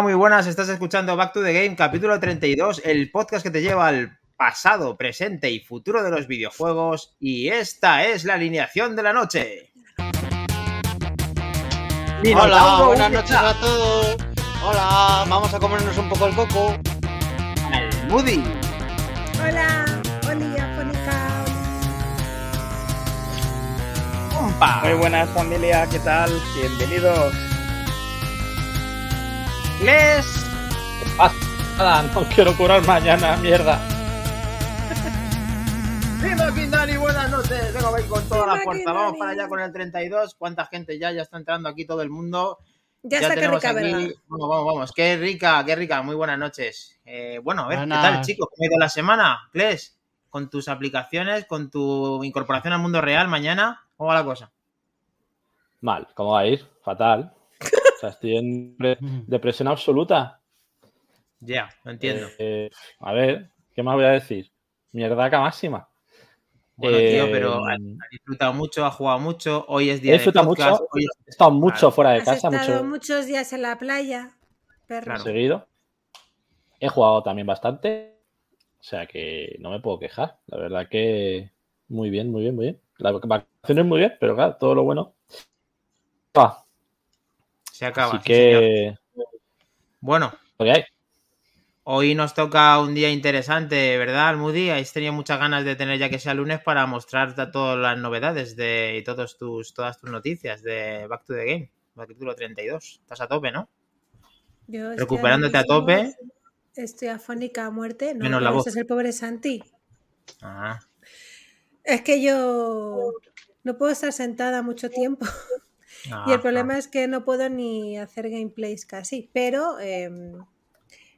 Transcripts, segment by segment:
Hola, muy buenas. Estás escuchando Back to the Game, capítulo 32, el podcast que te lleva al pasado, presente y futuro de los videojuegos. Y esta es la alineación de la noche. Hola, buenas noches a todos. Hola, vamos a comernos un poco el coco. Al Moody. Hola, Olía, Fónica. Compa. Muy buenas familia, ¿qué tal? Bienvenidos. Les. Nada, no quiero curar mañana, mierda. Dime, Kindani, buenas noches. Vengo a ir con toda la fuerza. Vamos para allá con el 32. ¿Cuánta gente ya? Ya está entrando aquí todo el mundo. Ya, está que tenemos rica, aquí- ¿verdad? Vamos, vamos, vamos. Qué rica, qué rica. Muy buenas noches. Eh, bueno, a ver, ¿qué tal, chicos? ¿Cómo ha ido la semana? Kles, con tus aplicaciones, con tu incorporación al mundo real mañana, ¿cómo va la cosa? Mal, ¿cómo va a ir? Fatal. O sea, estoy en pre- depresión absoluta. Ya, lo entiendo. Eh, a ver, ¿qué más voy a decir? Mierdaca máxima. bueno, eh, tío, pero ha, ha disfrutado mucho, ha jugado mucho. Hoy es día He de podcast. mucho. Hoy es- He estado mucho Claro. fuera de Has casa, estado mucho muchos días en la playa, perro. Claro. seguido. He jugado también bastante. O sea que no me puedo quejar. La verdad que muy bien, muy bien, muy bien. Las vacaciones muy bien, pero claro, todo lo bueno. Ah, Se acaba. así sí, señor. que Bueno. Hoy nos toca un día interesante, ¿verdad, Almudi? Habéis tenido muchas ganas de tener ya que sea lunes para mostrar ta- todas las novedades de y todos tus, todas tus noticias de Back to the Game, capítulo 32. Estás a tope, ¿no? Yo estoy Recuperándote a tope. Estoy afónica a muerte. No, Menos la voz. es el pobre Santi. Ah, Es que yo no puedo estar sentada mucho tiempo. Y el problema es que no puedo ni hacer gameplays casi. Pero em,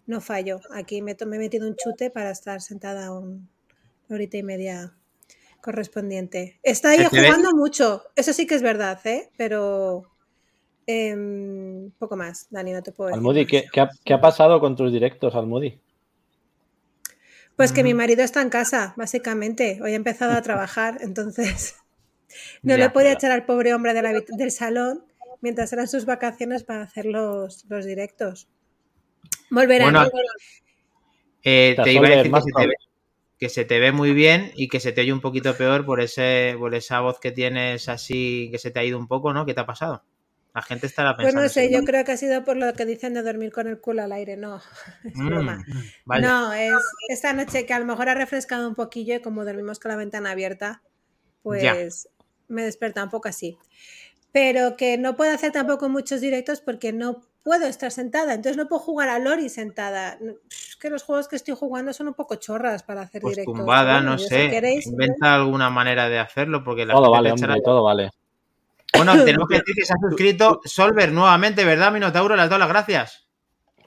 no fallo. Aquí me, he metido un chute para estar sentada un- una horita y media correspondiente. Está ve- jugando mucho. Eso sí que es verdad, ¿eh? Pero em, poco más, Dani, no te puedo decir. Almudi. ¿qué, qué ha, qué ha pasado con tus directos, Almudi? Pues que mi Mm. marido está en casa, básicamente. Hoy ha empezado a trabajar, entonces no Ya, le podía ya. echar al pobre hombre de la del salón mientras eran sus vacaciones para hacer los, los directos. Volverán. Bueno, eh, Te iba a decir que se, te ve, que se te ve muy bien y que se te oye un poquito peor por ese por esa voz que tienes así que se te ha ido un poco, ¿no? ¿Qué te ha pasado? La gente estará pues pensando. no sé, yo creo que ha sido por lo que dicen de dormir con el culo al aire, no, es Mm, broma. No, es esta noche que a lo mejor ha refrescado un poquillo y como dormimos con la ventana abierta, pues me desperta un poco así. Pero que no puedo hacer tampoco muchos directos porque no puedo estar sentada, entonces no puedo jugar a Lori sentada. Es que los juegos que estoy jugando son un poco chorras para hacer Pues directos. tumbada, Bueno, no yo, si sé. queréis, Inventa alguna manera de hacerlo porque la Todo vale, echará- hombre, todo vale. Bueno, tenemos que decir que se ha suscrito Solver nuevamente, ¿verdad, Minotauro? Le has dado las gracias.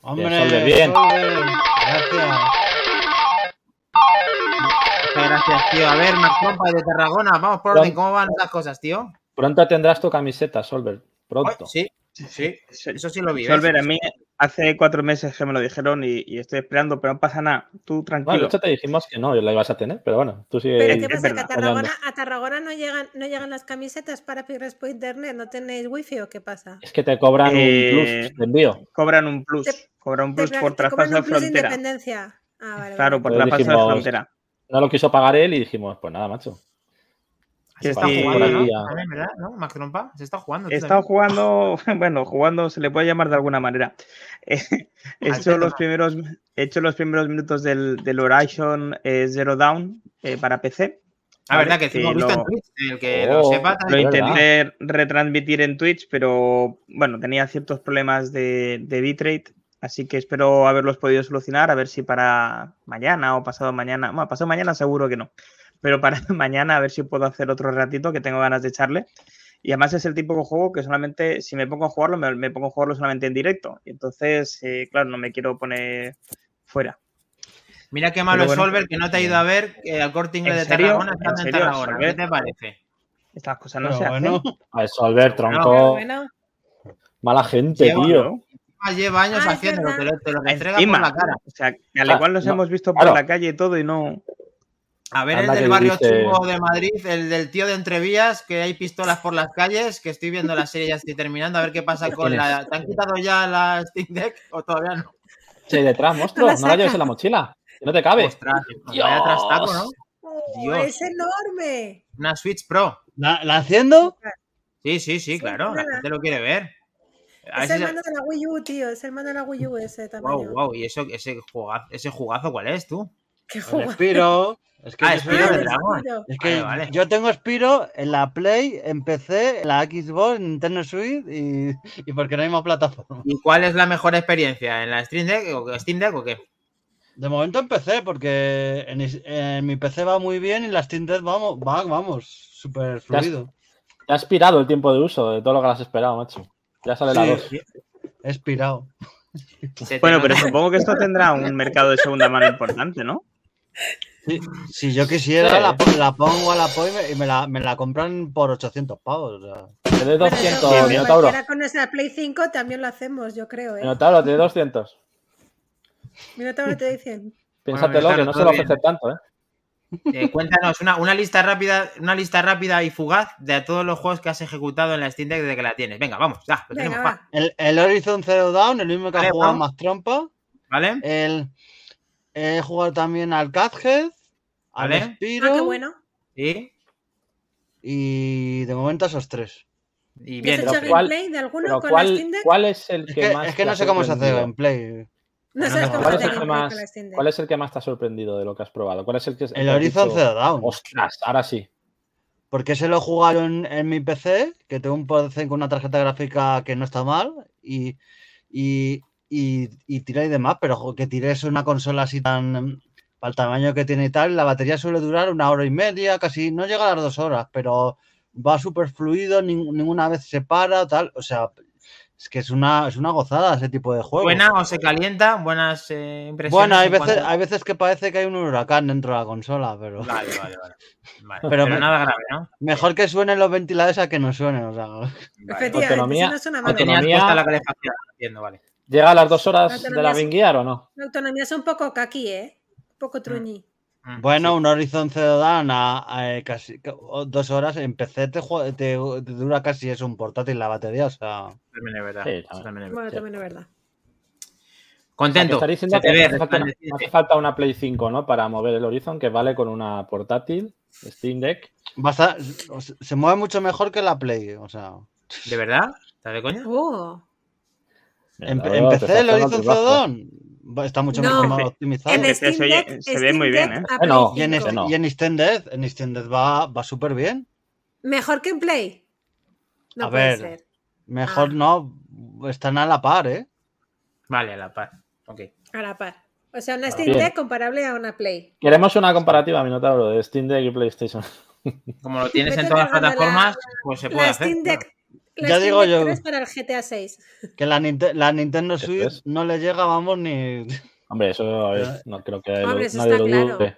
Hombre, Solver, bien. Solver, Gracias. Gracias, tío. A ver, Max Trompa de Tarragona. Vamos por orden. ¿Cómo van las cosas, tío? Pronto tendrás tu camiseta, Solver. Pronto. Sí, sí. Eso sí lo vi. ¿ves? Solver, a mí hace cuatro meses que me lo dijeron y, y estoy esperando, pero no pasa nada. Tú Bueno, de tranquilo. hecho te dijimos que no, la ibas a tener, pero bueno, tú sigue. Pero Eh, ¿qué pasa? ¿Que a. Tarragona, a Tarragona no llegan, no llegan las camisetas para Pigres por internet? ¿No tenéis wifi o qué pasa? Es que te cobran Eh, un plus de envío. Cobran un plus. Te- Cobran un plus por te cobran traspaso de de frontera. independencia. Ah, vale, Claro, vale. por Pues traspaso de dijimos, frontera. No lo quiso pagar él y dijimos, pues nada, macho. Se está Sí, jugando, ¿no? por ahí, También, ¿verdad? ¿No? Max Trompa. Se está jugando. Estado también. jugando, bueno, jugando se le puede llamar de alguna manera. Eh, He hecho los primeros, he hecho los primeros minutos del, del Horizon eh, Zero Dawn eh, para PC. Ah, ¿vale? verdad que Que visto en lo- Twitch. El que Oh, lo sepa Lo intenté retransmitir en Twitch, pero bueno, tenía ciertos problemas de, de bitrate, así que espero haberlos podido solucionar, a ver si para mañana o pasado mañana, bueno, pasado mañana seguro que no, pero para mañana a ver si puedo hacer otro ratito que tengo ganas de echarle. Y además es el tipo de juego que solamente, si me pongo a jugarlo, me, me pongo a jugarlo solamente en directo. Y entonces, eh, claro, no me quiero poner fuera. Mira qué malo Pero es bueno. Solver que no te ha ido a ver que al corte inglés ¿En de serio? Tarragona ¿En estando en serio, Tarragona. ¿Qué te parece? Estas cosas no Pero se bueno, hacen. A Solver, tronco. bueno, Mala gente, tío. Ah, Lleva años Ah, haciéndolo, te lo, te lo restrega por Encima, la cara. o sea, que al Ah, igual nos no, hemos visto por claro. la calle y todo y no... A ver Anda el del barrio dice- chungo de Madrid, el del tío de Entrevías, que hay pistolas por las calles, que estoy viendo la serie, ya estoy terminando, a ver qué pasa con la... ¿Te han quitado ya la Steam Deck o todavía no? Sí, detrás, monstruo. la No la lleves en la mochila. Que no te cabe. Ostras, vaya trastaco, ¿no? Oh, Dios. es enorme. Una Switch Pro. ¿La, la haciendo? Sí, sí, sí, claro, la gente lo quiere ver. Es el mando de la Wii U, tío. Es el mando de la Wii U ese tamaño. Wow, wow, y eso, ese jugazo, ese jugazo, ¿cuál es tú? Qué juego. Spiro. Es que, Ah, Spiro Ah, de es que Vale, vale. yo tengo Spiro en la Play, en PC, en la Xbox, en Nintendo Switch y, y porque no hay más plataforma. ¿Y cuál es la mejor experiencia? ¿En la Steam Deck o, Steam Deck o qué? De momento en PC, porque en, en mi PC va muy bien y la Steam Deck vamos, va, vamos, súper Ya has- fluido. Te ha expirado el tiempo de uso de todo lo que has esperado, macho. Ya sale la Sí. 2. He expirado. Se te Bueno, pero supongo que esto tendrá un mercado de segunda mano importante, ¿no? Sí, si yo quisiera, Sí. la, la pongo a la POI y me, la, me la compran por 800 pavos. o sea. Te doy Pero eso, 200, que Minotauro. con nuestra Play 5 también lo hacemos, yo creo, ¿eh? Minotauro, te doy 200. Minotauro te dicen. Piénsatelo, Minotauro, que no se bien. ofrecer tanto, ¿eh? Eh, cuéntanos una, una lista rápida, una lista rápida y fugaz de todos los juegos que has ejecutado en la Steam Deck desde que la tienes. Venga, vamos, ya, lo Venga, tenemos, va. El, el Horizon Zero Dawn, el mismo que Vale, ha jugado vamos. más trompa. ¿vale? El, he jugado también al Cuphead, al Vale. Ah, Spiro qué bueno. ¿Y? y de momento esos tres. Y ¿Y bien, has hecho pero ¿cuál- gameplay de alguno con la ¿cuál, Steam Deck? ¿cuál es el Es que, que, más es que no sé cómo se hace gameplay. No ¿Cuál es, el que más. ¿Cuál es el que más te ha sorprendido de lo que has probado? ¿Cuál es el que El Horizon Zero Dawn. Ostras, ahora sí. Porque se lo jugaron en mi PC, que tengo un PC con una tarjeta gráfica que no está mal, y, y, y, y tiré y demás, pero que tires una consola así tan para el tamaño que tiene y tal, la batería suele durar una hora y media, casi no llega a las dos horas, pero va súper fluido, nin- ninguna vez se para, tal, o sea, es que es una, es una gozada ese tipo de juego. ¿Buena o se calienta? ¿Buenas eh, impresiones? Bueno, hay veces, cuanto- hay veces que parece que hay un huracán dentro de la consola, pero Vale, vale, vale. Vale, Pero Pero, me- nada grave, ¿no? mejor que suenen los ventiladores a que no suenen, o sea. Vale. Efectivamente, Autonomía- no suena mal. Autonomía- la calefacción, entiendo, vale. ¿Llega a las dos horas La de la Binguiar o no? La autonomía es un poco kaki, ¿eh? Un poco truñi. Mm, Bueno, sí. un Horizon Zero Dawn a, a casi dos horas en PC te, te- te dura casi es un portátil la batería, o sea. También es verdad. Sí, también. también es Bueno, sí. también es verdad. Contento. O sea, diciendo que hace falta, una, resplandeciente. hace falta una Play 5, ¿no? Para mover el Horizon, que vale con una portátil, Steam Deck. Basta- se- se mueve mucho mejor que la Play, o sea. ¿De verdad? ¿Estás de coña? Oh, En, PC el Horizon Zero. Dawn está mucho No. mejor optimizado. en Steam Deck, se ve Steam muy bien, ¿eh? Bueno, Y en, 5. este- no. y en Extended, en Extended va, va súper bien. Mejor que en Play. No A puede ver. ser. Mejor Ah. no, están a la par, ¿eh? Vale, a la par. Ok. A la par. O sea, una Steam Bien. Deck comparable a una Play. Queremos una comparativa, Minotauro, de Steam Deck y PlayStation. Como lo tienes en todas las la- plataformas, pues se puede La hacer. Steam Deck. La Ya digo yo. 3 para el GTA 6. Que la, Ninte- la Nintendo Switch es. no le llega, vamos, ni. Hombre, eso a ver, no creo que Hombre, lo- eso nadie está lo claro. dude.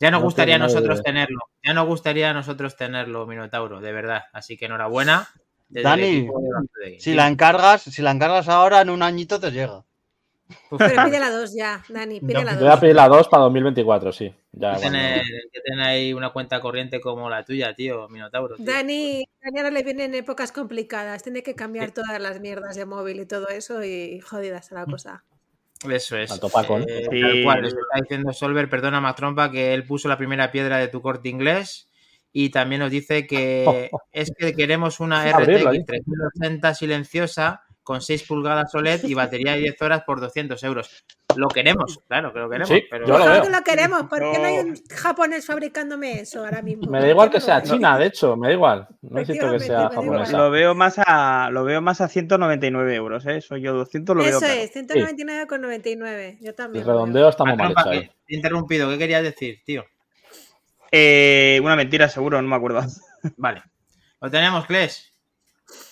Ya nos No gustaría a nosotros tenerlo. Ya nos gustaría a nosotros tenerlo, Minotauro, de verdad. Así que enhorabuena. Dani. Si la encargas, si la encargas ahora, en un añito te llega. Pero pide la 2 ya, Dani, pide la Voy a 2. pedir la 2 para 2024, sí. Ya, que tener, que tener ahí una cuenta corriente como la tuya, tío, Minotauro. tío. Dani, Dani ahora le vienen épocas complicadas. Tiene que cambiar Sí. todas las mierdas de móvil y todo eso y jodidas a la cosa. Eso es. ¿no? Eh, Sí. Tal cual, eso está diciendo Solver, perdona Matrompa, que él puso la primera piedra de tu corte inglés y también nos dice que es que queremos una RTX ¿eh? 3080 silenciosa con 6 pulgadas OLED y batería de 10 horas por 200 euros. Lo queremos, claro que lo queremos, Sí, pero yo lo veo. que lo queremos. ¿Por qué no hay un japonés fabricándome eso ahora mismo? Me da ¿Por igual que sea China, de hecho, me da igual. No necesito que sea japonesa. Lo veo más a lo veo más a 199 euros, ¿eh? Eso yo 200 lo veo Eso claro. es, 199,99. Yo también. El redondeo está muy mal hecho ahí. te he interrumpido, ¿qué querías decir, tío? Eh, una mentira, seguro, no me acuerdo. Vale. Lo tenemos, Kles.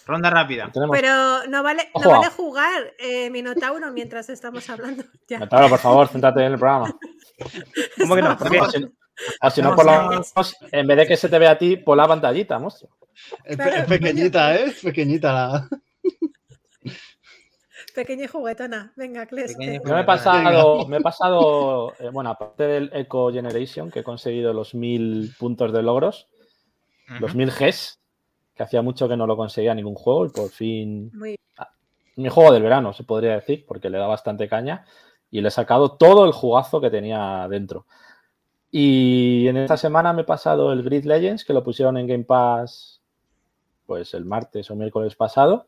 Ronda rápida. Tenemos- Pero no vale, no vale jugar eh, Minotauro mientras estamos hablando. Ya. Minotauro, por favor, céntrate en el programa. ¿Cómo que no? ¿Por qué? O si, no, por menos, en vez de que se te vea a ti, por la pantallita, monstruo. Es, pe- es pequeñita, ¿eh? Es pequeñita la. Pequeña y juguetona. Venga, Cles. Yo me he pasado, me he pasado eh, bueno, aparte del Eco Generation, que he conseguido los 1000 puntos de logros, los. 1000 Gs, que hacía mucho que no lo conseguía ningún juego y por fin Muy mi juego del verano, se podría decir, porque le da bastante caña y le he sacado todo el jugazo que tenía dentro. Y en esta semana me he pasado el Grid Legends, que lo pusieron en Game Pass pues el martes o miércoles pasado,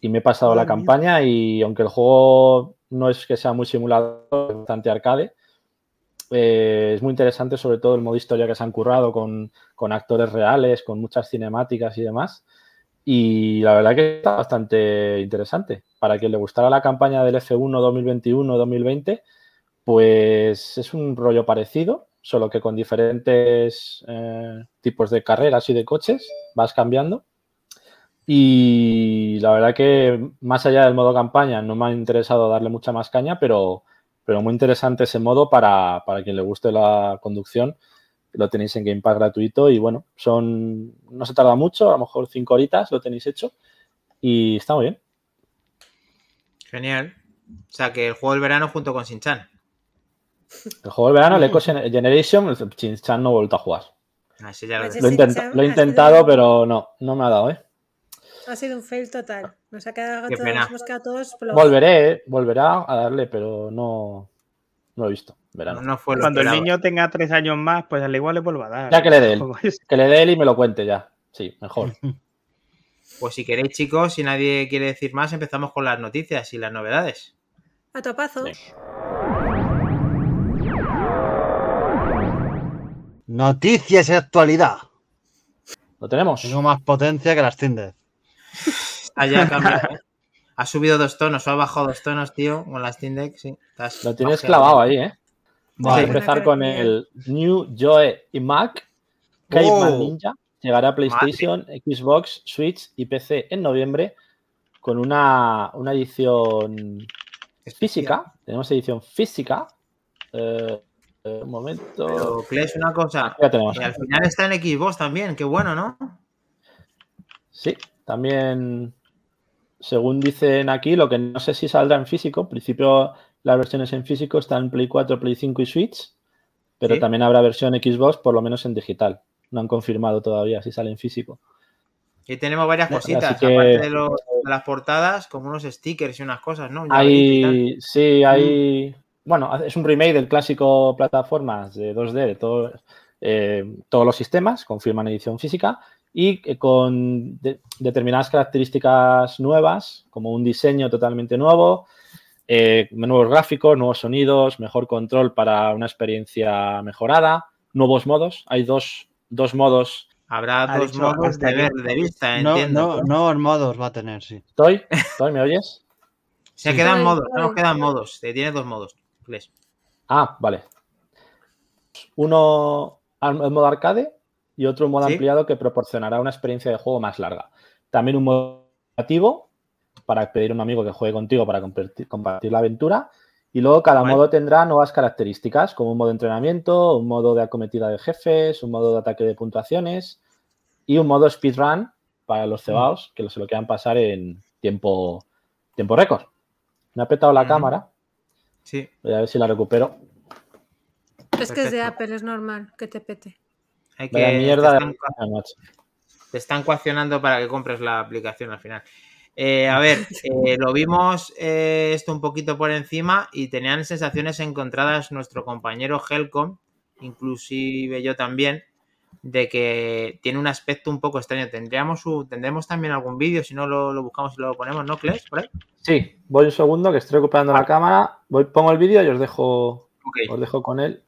y me he pasado la mía. campaña y aunque el juego no es que sea muy simulador, es bastante arcade, eh, es muy interesante sobre todo el modo historia que se han currado con, con actores reales, con muchas cinemáticas y demás. Y la verdad que está bastante interesante. Para quien le gustara la campaña del F1 2021-2020, pues es un rollo parecido, solo que con diferentes eh, tipos de carreras y de coches vas cambiando. Y la verdad que más allá del modo campaña no me ha interesado darle mucha más caña, pero, pero muy interesante ese modo para, para quien le guste la conducción. Lo tenéis en Game Pass gratuito y bueno, son no se tarda mucho, a lo mejor cinco horitas lo tenéis hecho y está muy bien. Genial. O sea, que el juego del verano junto con Sinchan. El juego del verano, el Eco Generation, el Chinchan no he vuelto a jugar. Ah, ese ya lo Pues. Lo he, lo he intentado, pero no, no me ha dado, ¿eh? Ha sido un fail total. Nos ha quedado Qué todos, pena. hemos quedado todos. Volveré, ¿eh? volverá a darle, pero no, no lo he visto. Verano. No fue Cuando el niño tenga tres años más, pues al igual le vuelva a dar. Ya que le dé él. Que le dé él y me lo cuente ya. Sí, mejor. Pues si queréis, chicos, si nadie quiere decir más, empezamos con las noticias y las novedades. A topazo. Sí. Noticias y actualidad. ¿Lo tenemos? Tengo más potencia que las Tinder. Ah, cambiado, ¿eh? Ha subido dos tonos o ha bajado dos tonos, tío, con las Steam Deck, sí. Estás Lo tienes bajeado. clavado ahí, ¿eh? Vamos Vale. a empezar con el New Joe y Mac. Caveman Oh. Ninja llegará a PlayStation, Xbox, Switch y PC en noviembre con una, una edición física. Tenemos edición física. Eh, eh, un momento. Pero, Kles, una cosa. Ya tenemos. al final está en Xbox también, qué bueno, ¿no? Sí, también, según dicen aquí, lo que no sé si saldrá en físico. En principio, las versiones en físico están en Play 4, Play 5 y Switch, pero Sí. también habrá versión Xbox, por lo menos en digital. No han confirmado todavía si sale en físico. Y tenemos varias cositas, que- aparte de, los- de las portadas, como unos stickers y unas cosas, ¿no? Hay, sí, hay. Bueno, es un remake del clásico plataformas de 2D de todo- eh, todos los sistemas, confirman edición física y eh, con de- determinadas características nuevas, como un diseño totalmente nuevo, eh, nuevos gráficos, nuevos sonidos, mejor control para una experiencia mejorada, nuevos modos. Hay dos, dos modos. Habrá Ha dos modos de ver de vista, No, entiendo. no, nuevos modos va a tener, sí. ¿Estoy? ¿Estoy? ¿Me oyes? Se Sí. quedan modos, no quedan modos. eh, Tiene dos modos. Ah, vale. Uno al- en modo arcade y otro modo Sí. ampliado que proporcionará una experiencia de juego más larga. También un modo activo para pedir a un amigo que juegue contigo para compartir, compartir la aventura. Y luego cada modo tendrá nuevas características, como un modo de entrenamiento, un modo de acometida de jefes, un modo de ataque de puntuaciones y un modo speedrun para los cebaos que se lo quieran pasar en tiempo, tiempo récord. Me ha petado la cámara, Sí. voy a ver si la recupero. Es que es de. Apple, es normal que te pete. Hay que, mierda te, están, macho. te están coaccionando para que compres la aplicación al final. Eh, a ver, eh, lo vimos eh, esto un poquito por encima y tenían sensaciones encontradas nuestro compañero Helcom, inclusive yo también, de que tiene un aspecto un poco extraño. Tendríamos su, tendremos también algún vídeo, si no lo, lo buscamos y lo ponemos, ¿no? Por ahí. Sí, voy un segundo que estoy recuperando la cámara. Voy, pongo el vídeo y os dejo, os dejo con él.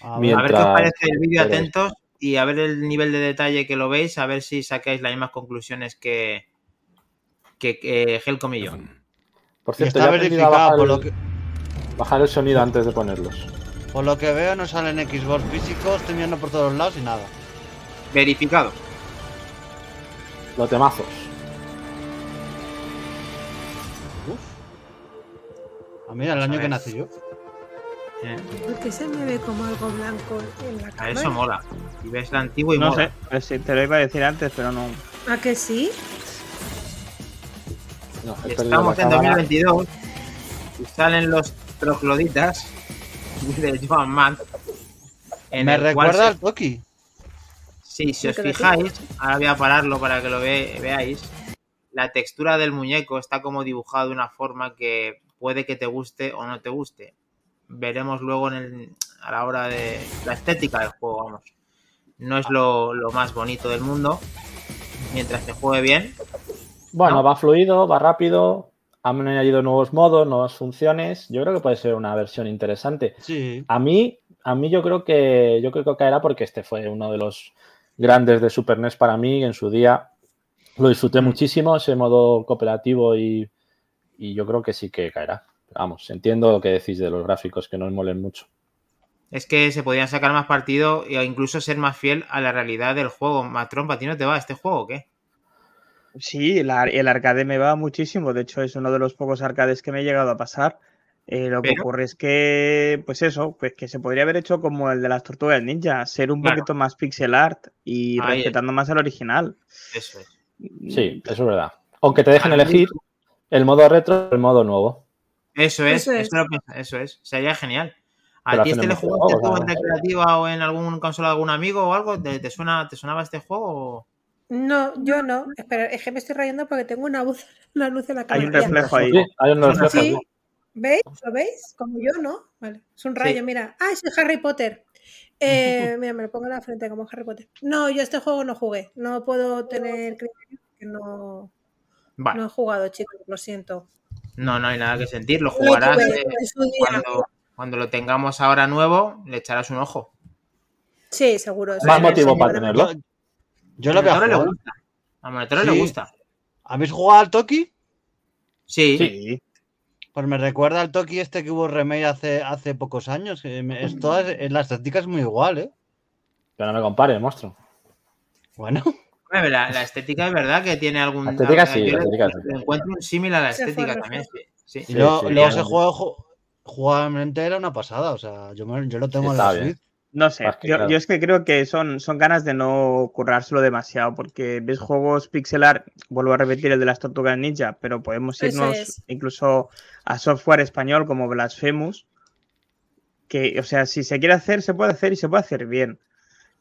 A. A ver qué os parece el vídeo, atentos y a ver el nivel de detalle que lo veis, a ver si sacáis las mismas conclusiones que, que, que Helcom y yo. Por cierto, está verificado, bajar, por el, lo, que, bajar el sonido antes de ponerlos. por lo que veo no salen Xbox físicos, estoy mirando por todos lados y nada. Verificado. Los temazos. Ah, mira, el año que nací yo. ¿Por qué se me ve como algo blanco en la A cámara? eso mola. Y ves la antigua y No mola. sé, pues sí, te lo iba a decir antes, pero no. ¿A que sí? No, Estamos en cámara. 2022 y salen los trocloditas de Joan Mann. en Me recuerda al Toki. Sí, si os fijáis, ahora voy a pararlo para que lo ve- veáis. La textura del muñeco está como dibujado de una forma que puede que te guste o no te guste. Veremos luego en el- a la hora de la estética del juego, vamos. No es lo, lo más bonito del mundo. Mientras te juegue bien. Bueno, ¿no? va fluido, va rápido. Han añadido nuevos modos, nuevas funciones. Yo creo que puede ser una versión interesante. Sí. A mí, a mí yo creo que yo creo que caerá porque este fue uno de los grandes de Super NES para mí en su día. Lo disfruté muchísimo, ese modo cooperativo y, y yo creo que sí que caerá. Vamos, entiendo lo que decís de los gráficos, que no me molen mucho. Es que se podrían sacar más partido e incluso ser más fiel a la realidad del juego. Matrón, ¿para ti no te va este juego o qué? Sí, el, ar- el arcade me va muchísimo. De hecho, es uno de los pocos arcades que me he llegado a pasar. Eh, lo que ocurre es que, pues eso, pues que se podría haber hecho como el de las tortugas ninja, ser un Claro. poquito más pixel art y Ahí es. respetando más al original. Eso es. Sí, eso es verdad. Aunque te mí- elegir el modo retro o el modo nuevo. Eso es, Eso eso es. es. lo que- eso es. Sería genial. ¿A ti este mejor jugaste tú en recreativa o en algún consola de algún amigo o algo? ¿Te, te suena, ¿Te sonaba este juego? No, yo no. Espera, es que me estoy rayando porque tengo una luz, una luz en la Hay un cámara. Reflejo ahí. Sí, hay. Sí, sí. ¿veis? ¿Lo veis? Como yo, ¿no? Vale, es un rayo, Sí. mira. Ah, es el Harry Potter. Eh, mira, me lo pongo en la frente como Harry Potter. No, yo este juego no jugué. No puedo tener criterio porque no, Vale. no he jugado, chicos. Lo siento. No, no hay nada que sentir. Lo jugarás eh, cuando, cuando lo tengamos ahora nuevo, le echarás un ojo. Sí, seguro. Más sí, motivo para tenerlo. Yo, lo voy a A Monetero le gusta. A Monetero Sí. le gusta. ¿Habéis jugado al Toki? Sí. Sí. Pues me recuerda al Toki este que hubo remake hace, hace pocos años. que es toda- es- la estética es muy igual, ¿eh? Pero no me compare, monstruo. Bueno, La, la estética es verdad que tiene algún. La estética sí, la estética encuentro un símil a la estética también. Sí. sí. y Sí, luego, sí, luego sí. ese juego ju- jugablemente era una pasada. O sea, yo, me- yo lo tengo en la. Switch. No sé, yo, claro. yo es que creo que son, son ganas de no currárselo demasiado, porque ves juegos pixel art, vuelvo a repetir el de las tortugas ninja, pero podemos irnos es. incluso a software español como Blasphemous, que, o sea, si se quiere hacer, se puede hacer y se puede hacer bien.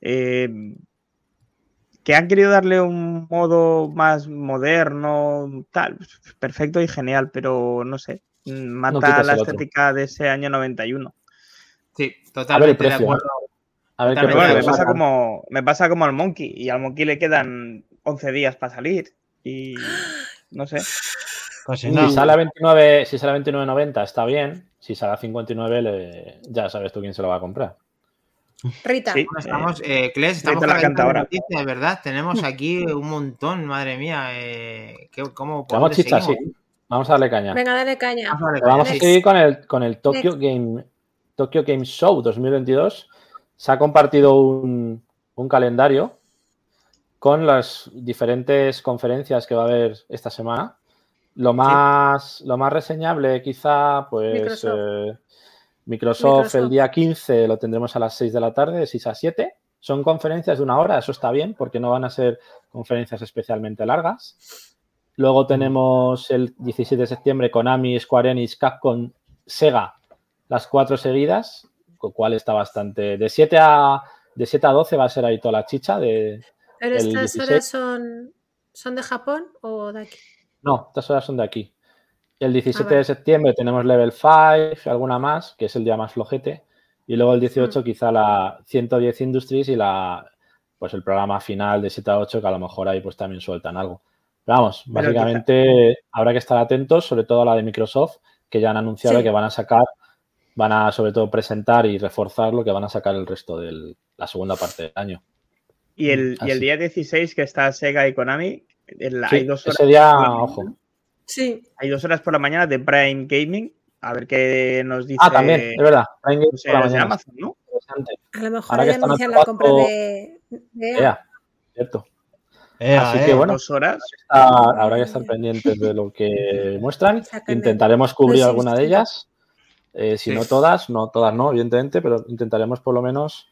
Eh, que han querido darle un modo más moderno, tal, perfecto y genial, pero no sé, mata quitas la estética de ese año 91. Sí, A ver el totalmente de acuerdo. A ver Pero bueno, me pasa, como, me pasa como al Monkey. Y al Monkey le quedan 11 días para salir. Y no sé. Casi Si sale a 29, si sale a 29.90 está bien. Si sale a 59, le- ya sabes tú quién se lo va a comprar. Rita. Sí. Bueno, Estamos, eh, Kles, estamos te la canta de ahora. noticias, ¿verdad? Tenemos aquí un montón, madre mía. Eh, ¿qué- ¿Cómo chicha, sí. Vamos a darle caña. Venga, dale caña. Vamos a darle Pero vamos a caña. seguir con el, con el Tokyo Game, Tokyo Game Show 2022. Se ha compartido un, un calendario con las diferentes conferencias que va a haber esta semana. Lo más, lo más reseñable, quizá, pues Microsoft. eh, Microsoft, Microsoft. el día 15 lo tendremos a las 6 de la tarde, de 6 a 7. Son conferencias de una hora, eso está bien, porque no van a ser conferencias especialmente largas. Luego tenemos el 17 de septiembre Konami, Square Enix, Capcom, Sega, las cuatro seguidas, con lo cual está bastante. De 7 a, de 7 a 12 va a ser ahí toda la chicha. De, ¿Pero estas 16. horas son, son de Japón o de aquí? no, estas horas son de aquí. El 17 vale. de septiembre tenemos Level 5, alguna más, que es el día más flojete. Y luego el 18 quizá la 110 Industries y la pues el programa final de 7 a 8, que a lo mejor ahí pues también sueltan algo. Pero vamos, Pero básicamente habrá que estar atentos, sobre todo a la de Microsoft, que ya han anunciado Sí. que van a sacar, van a sobre todo presentar y reforzar lo que van a sacar el resto de la segunda parte del año. Y el, y el Así. día 16 que está Sega y Konami, el- Sí, hay, dos horas ese día, ojo. Sí. hay dos horas por la mañana de Prime Gaming. A ver qué nos dice. Ah, también, es verdad. Prime no sé, por la mañana. Amazon, ¿no? A lo mejor Ahora que ahí están anuncian la compra de, de EA. Cierto. Ea, Así que bueno, Dos horas. Habrá que estar pendientes de lo que muestran. Intentaremos cubrir alguna de sí. ellas. Eh, si Sí. no todas, no todas no, evidentemente, pero intentaremos por lo menos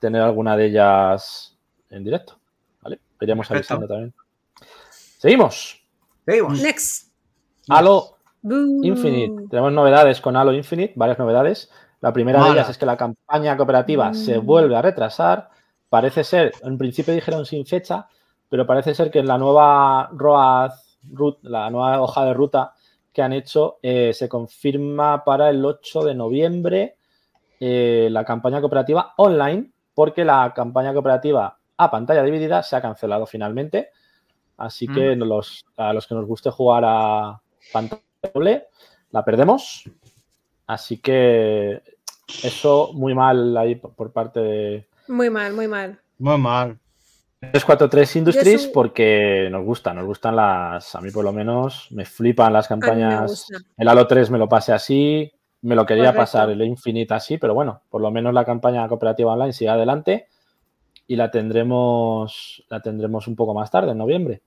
tener alguna de ellas en directo. ¿Vale? Iremos avisando también. Seguimos. Seguimos. Next. Halo. Infinite. Tenemos novedades con Halo Infinite, varias novedades. La primera de ellas es que la campaña cooperativa se Mm. vuelve a retrasar. Parece ser, en principio dijeron sin fecha, pero parece ser que en la nueva Road, la nueva hoja de ruta que han hecho eh, se confirma para el 8 de noviembre eh, la campaña cooperativa online, porque la campaña cooperativa a pantalla dividida se ha cancelado finalmente. Así que los, a los que nos guste jugar a pantalla doble, la perdemos. Así que eso muy mal ahí por parte de Muy mal, muy mal. Muy mal. 343 Industries porque nos gusta, nos gustan las, a mí por lo menos, me flipan las campañas. El Halo 3 me lo pasé así, me lo quería Correcto. pasar el Infinite así, pero bueno, por lo menos la campaña cooperativa online sigue adelante y la tendremos, la tendremos un poco más tarde, en noviembre.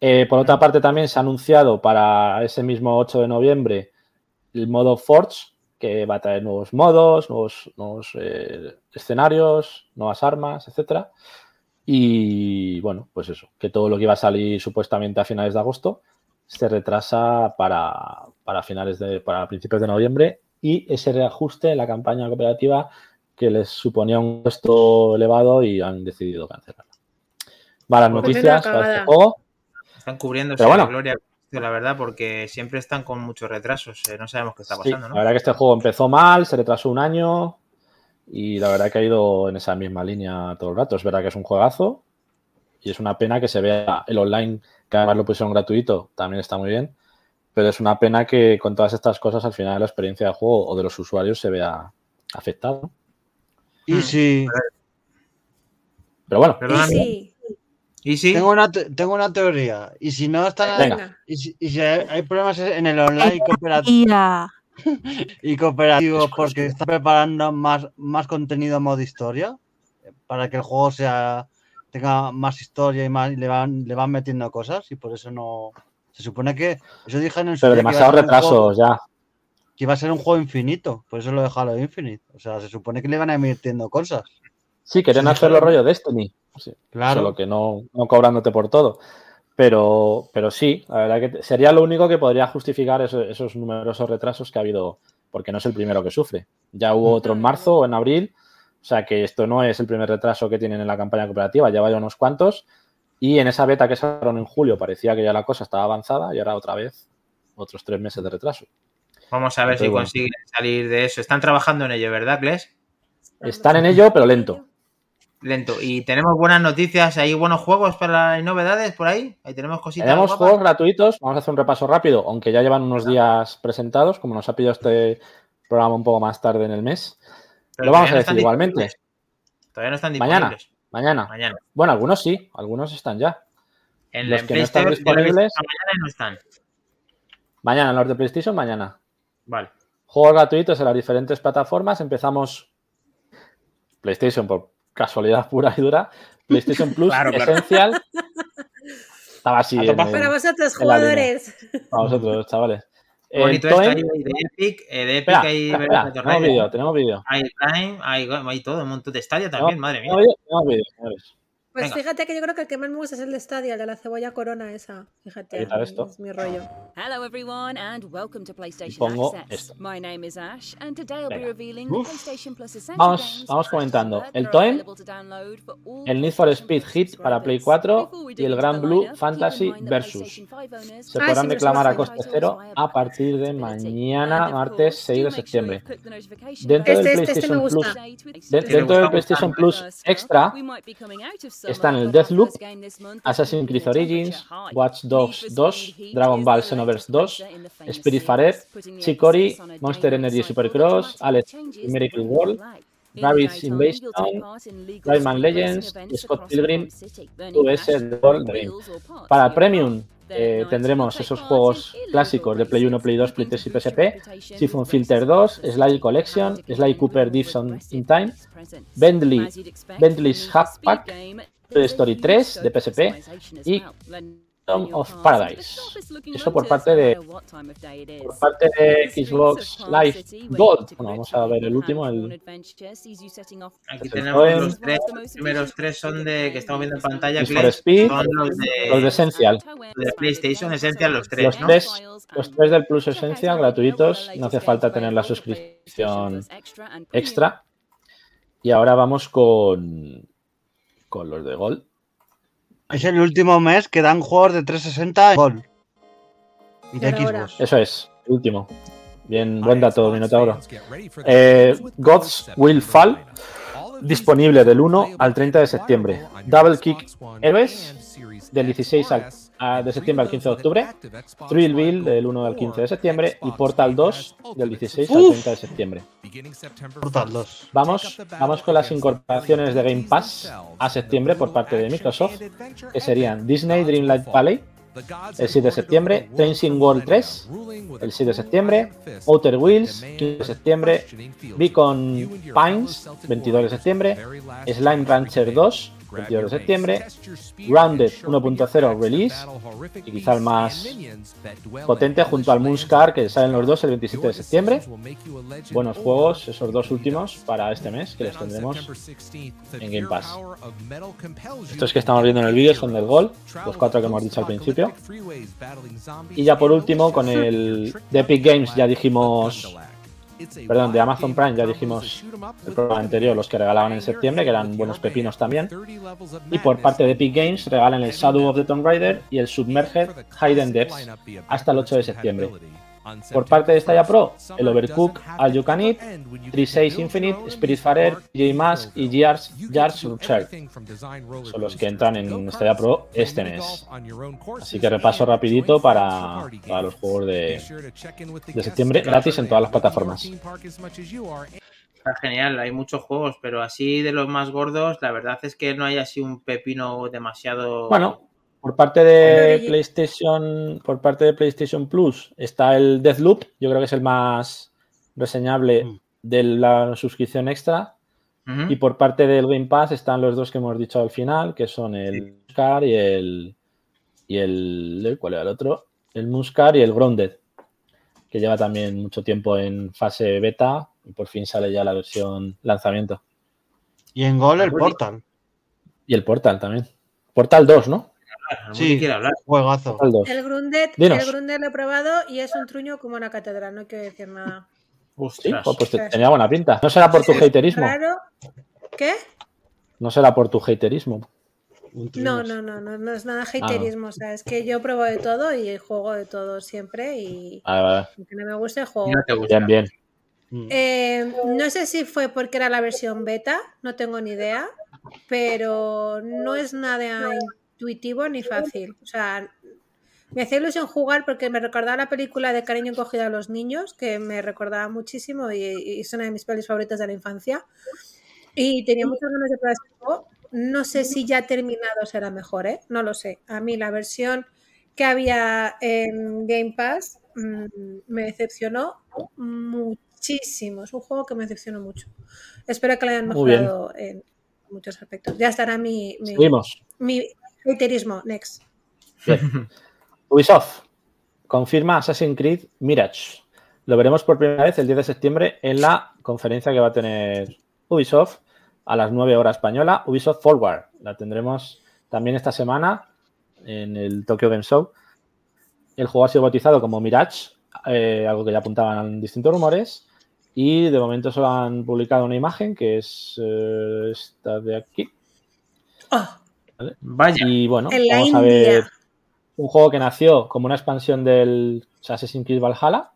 Eh, por otra parte, también se ha anunciado para ese mismo 8 de noviembre el modo Forge, que va a traer nuevos modos, nuevos, nuevos, eh, escenarios, nuevas armas, etcétera. Y bueno, pues eso, que todo lo que iba a salir supuestamente a finales de agosto se retrasa para, para finales de, para principios de noviembre y ese reajuste en la campaña cooperativa que les suponía un costo elevado y han decidido cancelarla. Malas Pues noticias para este juego. Están Pero bueno. de gloria, la verdad, porque siempre están con muchos retrasos. eh, no sabemos qué está Sí, pasando, la ¿no? verdad que este juego empezó mal, se retrasó un año y la verdad que ha ido en esa misma línea todo el rato. Es verdad que es un juegazo y es una pena que se vea el online, que además lo pusieron gratuito, también está muy bien, pero es una pena que con todas estas cosas al final la experiencia de juego o de los usuarios se vea afectada. ¿no? Y si Pero bueno, Y sí, Tengo una, te- tengo una teoría. Y si no están Venga. y si, y si hay, problemas en el online cooperativo y cooperativo porque está preparando más, más contenido a modo historia para que el juego sea tenga más historia y más y le van le van metiendo cosas y por eso no se supone que eso dijeron en su pero demasiados juego- retrasos ya. que iba a ser un juego infinito por eso lo dejaron infinito o sea se supone que le van a ir metiendo cosas Sí, querían Sí, hacerlo rollo Destiny. Sí, claro Solo que no, no cobrándote por todo. Pero, pero sí, la verdad que sería lo único que podría justificar eso- esos numerosos retrasos que ha habido, porque no es el primero que sufre. Ya hubo otro en marzo o en abril, o sea que esto no es el primer retraso que tienen en la campaña cooperativa, ya vaya unos cuantos. Y en esa beta que sacaron en julio parecía que ya la cosa estaba avanzada y ahora otra vez otros tres meses de retraso. Vamos a ver Entonces, si bueno. consiguen salir de eso. Están trabajando en ello, ¿verdad, Gles? Están en ello, pero lento. Lento. Y tenemos buenas noticias, hay buenos juegos para hay novedades por ahí. Ahí tenemos cositas. Tenemos guapas. juegos gratuitos, vamos a hacer un repaso rápido, aunque ya llevan unos días presentados, como nos ha pillado este programa un poco más tarde en el mes. Pero lo vamos a decir igualmente. Todavía no están Mañana. disponibles. Mañana. Mañana. Bueno, algunos sí, algunos están ya. En Los que no están disponibles- esta mañana no están. Mañana, los de PlayStation, mañana. Vale. Juegos gratuitos en las diferentes plataformas. Empezamos PlayStation por casualidad pura y dura. PlayStation Plus Claro, claro. Essential. Estaba así en Para vosotros, jugadores. para vosotros, chavales. Bonito En esto de Epic. eh, de Epic Espera, hay espera, Breath of espera, the tenemos vídeo, tenemos vídeo. hay Time, hay, hay todo, un montón de Stadia también, madre mía. Tenemos vídeo, tenemos vídeo, señores. Pues Venga. fíjate que yo creo que el que más me gusta es el de Stadia, el de la cebolla corona esa. Fíjate, esto. es mi rollo. Hello everyone and welcome to PlayStation pongo Access. esto. My name is Ash and today I'll be revealing Uf. the PlayStation Plus Essential Vamos- games vamos comentando. El Toem, El Need for PlayStation Speed Hit para Play subscribers. 4 Before we y el Gran Blue Fantasy Versus. PlayStation 5 owners Se Ah, podrán sí, reclamar a coste cero a partir de mañana, martes course, 6 de septiembre. Dentro button del Este, este, este me PlayStation Plus, dentro del PlayStation Plus Extra están el Deathloop, Assassin's Creed Origins, Watch Dogs 2, Dragon Ball Xenoverse 2, Spiritfarer, Chicory, Monster Energy Supercross, Alex Miracle World, Rabbids Invasion, Rayman Legends Scott Pilgrim US World Dream. Para Premium eh, tendremos esos juegos clásicos de Play 1, Play 2, Play 3 y PSP, Siphon Filter 2, Sly Collection, Sly Cooper Dives on in Time, Bentley, Bentley's Half Pack, Story 3 de PSP y of Paradise. Eso por parte de por parte de Xbox Live Gold. Bueno, vamos a ver el último. El, Aquí tenemos Poem. los tres. Los primeros tres son de que estamos viendo en pantalla. Speed, son los de, los de Essential. de PlayStation Essential, los tres, Los ¿no? tres, los tres del Plus Esencial gratuitos. No hace falta tener la suscripción extra. Y ahora vamos con, con los de Gold. Es el último mes que dan juegos de 360 en Gol. Y de. Xbox. Eso es, el último. Bien, buen dato, Minotauro. Eh, Gods Will Fall, disponible del 1 al 30 de septiembre. Double Kick Heroes, del 16 al- a- de septiembre al 15 de octubre. Thrillville, del 1 al 15 de septiembre. Y Portal 2, del 16 al Uf. 30 de septiembre. Portal 2. Vamos, vamos con las incorporaciones de Game Pass a septiembre por parte de Microsoft, que serían Disney Dreamlight Valley, el 7 de septiembre, Tracing World 3, el 7 de septiembre, Outer Wheels, 15 de septiembre, Beacon Pines, 22 de septiembre, Slime Rancher 2, 22 de septiembre, Grounded 1.0 Release, y quizá el más potente junto al Moonscar, que salen los dos el 27 de septiembre. Buenos juegos, esos dos últimos para este mes, que los tendremos en Game Pass. Estos que estamos viendo en el vídeo son del Gol, los cuatro que hemos dicho al principio. Y ya por último, con el de Epic Games ya dijimos, perdón, de Amazon Prime ya dijimos el programa anterior, los que regalaban en septiembre, que eran buenos pepinos también. Y por parte de Epic Games regalan el Shadow of the Tomb Raider y el Submerged Hidden Depths hasta el 8 de septiembre. Por parte de Stadia Pro, el Overcook, All You Can Eat, 36 Infinite, Spiritfarer, J Mask y Gears, Gears. Son los que entran en Stadia Pro este mes. Así que repaso rapidito para, para los juegos de, de septiembre gratis en todas las plataformas. Está genial, hay muchos juegos, pero así de los más gordos, la verdad es que no hay así un pepino demasiado. Bueno, por parte de PlayStation, por parte de PlayStation Plus está el Deathloop, yo creo que es el más reseñable Mm. de la suscripción extra. Y por parte del Game Pass están los dos que hemos dicho al final, que son el Muscar y el. y el. ¿Cuál era el otro? El Muscar y el Grounded, que lleva también mucho tiempo en fase beta y por fin sale ya la versión lanzamiento. Y en Gol el Portal. Y el Portal también. Portal 2, ¿no? Sí. que quiera hablar. Juegazo. Portal 2. El Grundet, Dinos. el Grundet lo he probado y es un truño como una catedral, no quiero decir nada. Sí, pues te- tenía buena pinta. No será por tu haterismo. Claro. ¿Qué? No será por tu haterismo. No, no, no, no, no es nada Ah, no. haterismo. O sea, es que yo pruebo de todo y juego de todo siempre y Vale, vale. aunque no me guste, juego. Y no te gusta. Bien, bien. Mm. Eh, no sé si fue porque era la versión beta, no tengo ni idea, pero no es nada intuitivo ni fácil. O sea, me hacía ilusión jugar porque me recordaba la película de Cariño encogido a los niños, que me recordaba muchísimo y, y es una de mis pelis favoritas de la infancia. Y tenía muchas ganas de probar este juego. No sé si ya terminado será mejor, ¿eh? No lo sé. A mí la versión que había en Game Pass mm, me decepcionó muchísimo. Es un juego que me decepcionó mucho. Espero que lo hayan mejorado en muchos aspectos. Ya estará mi, mi haterismo. Next. Ubisoft confirma Assassin's Creed Mirage. Lo veremos por primera vez el 10 de septiembre en la conferencia que va a tener Ubisoft a las 9 horas española, Ubisoft Forward. La tendremos también esta semana en el Tokyo Game Show. El juego ha sido bautizado como Mirage, eh, algo que ya apuntaban distintos rumores. Y de momento solo han publicado una imagen que es eh, esta de aquí. Vaya. Y bueno, En la vamos a India. ver un juego que nació como una expansión del Assassin's Creed Valhalla,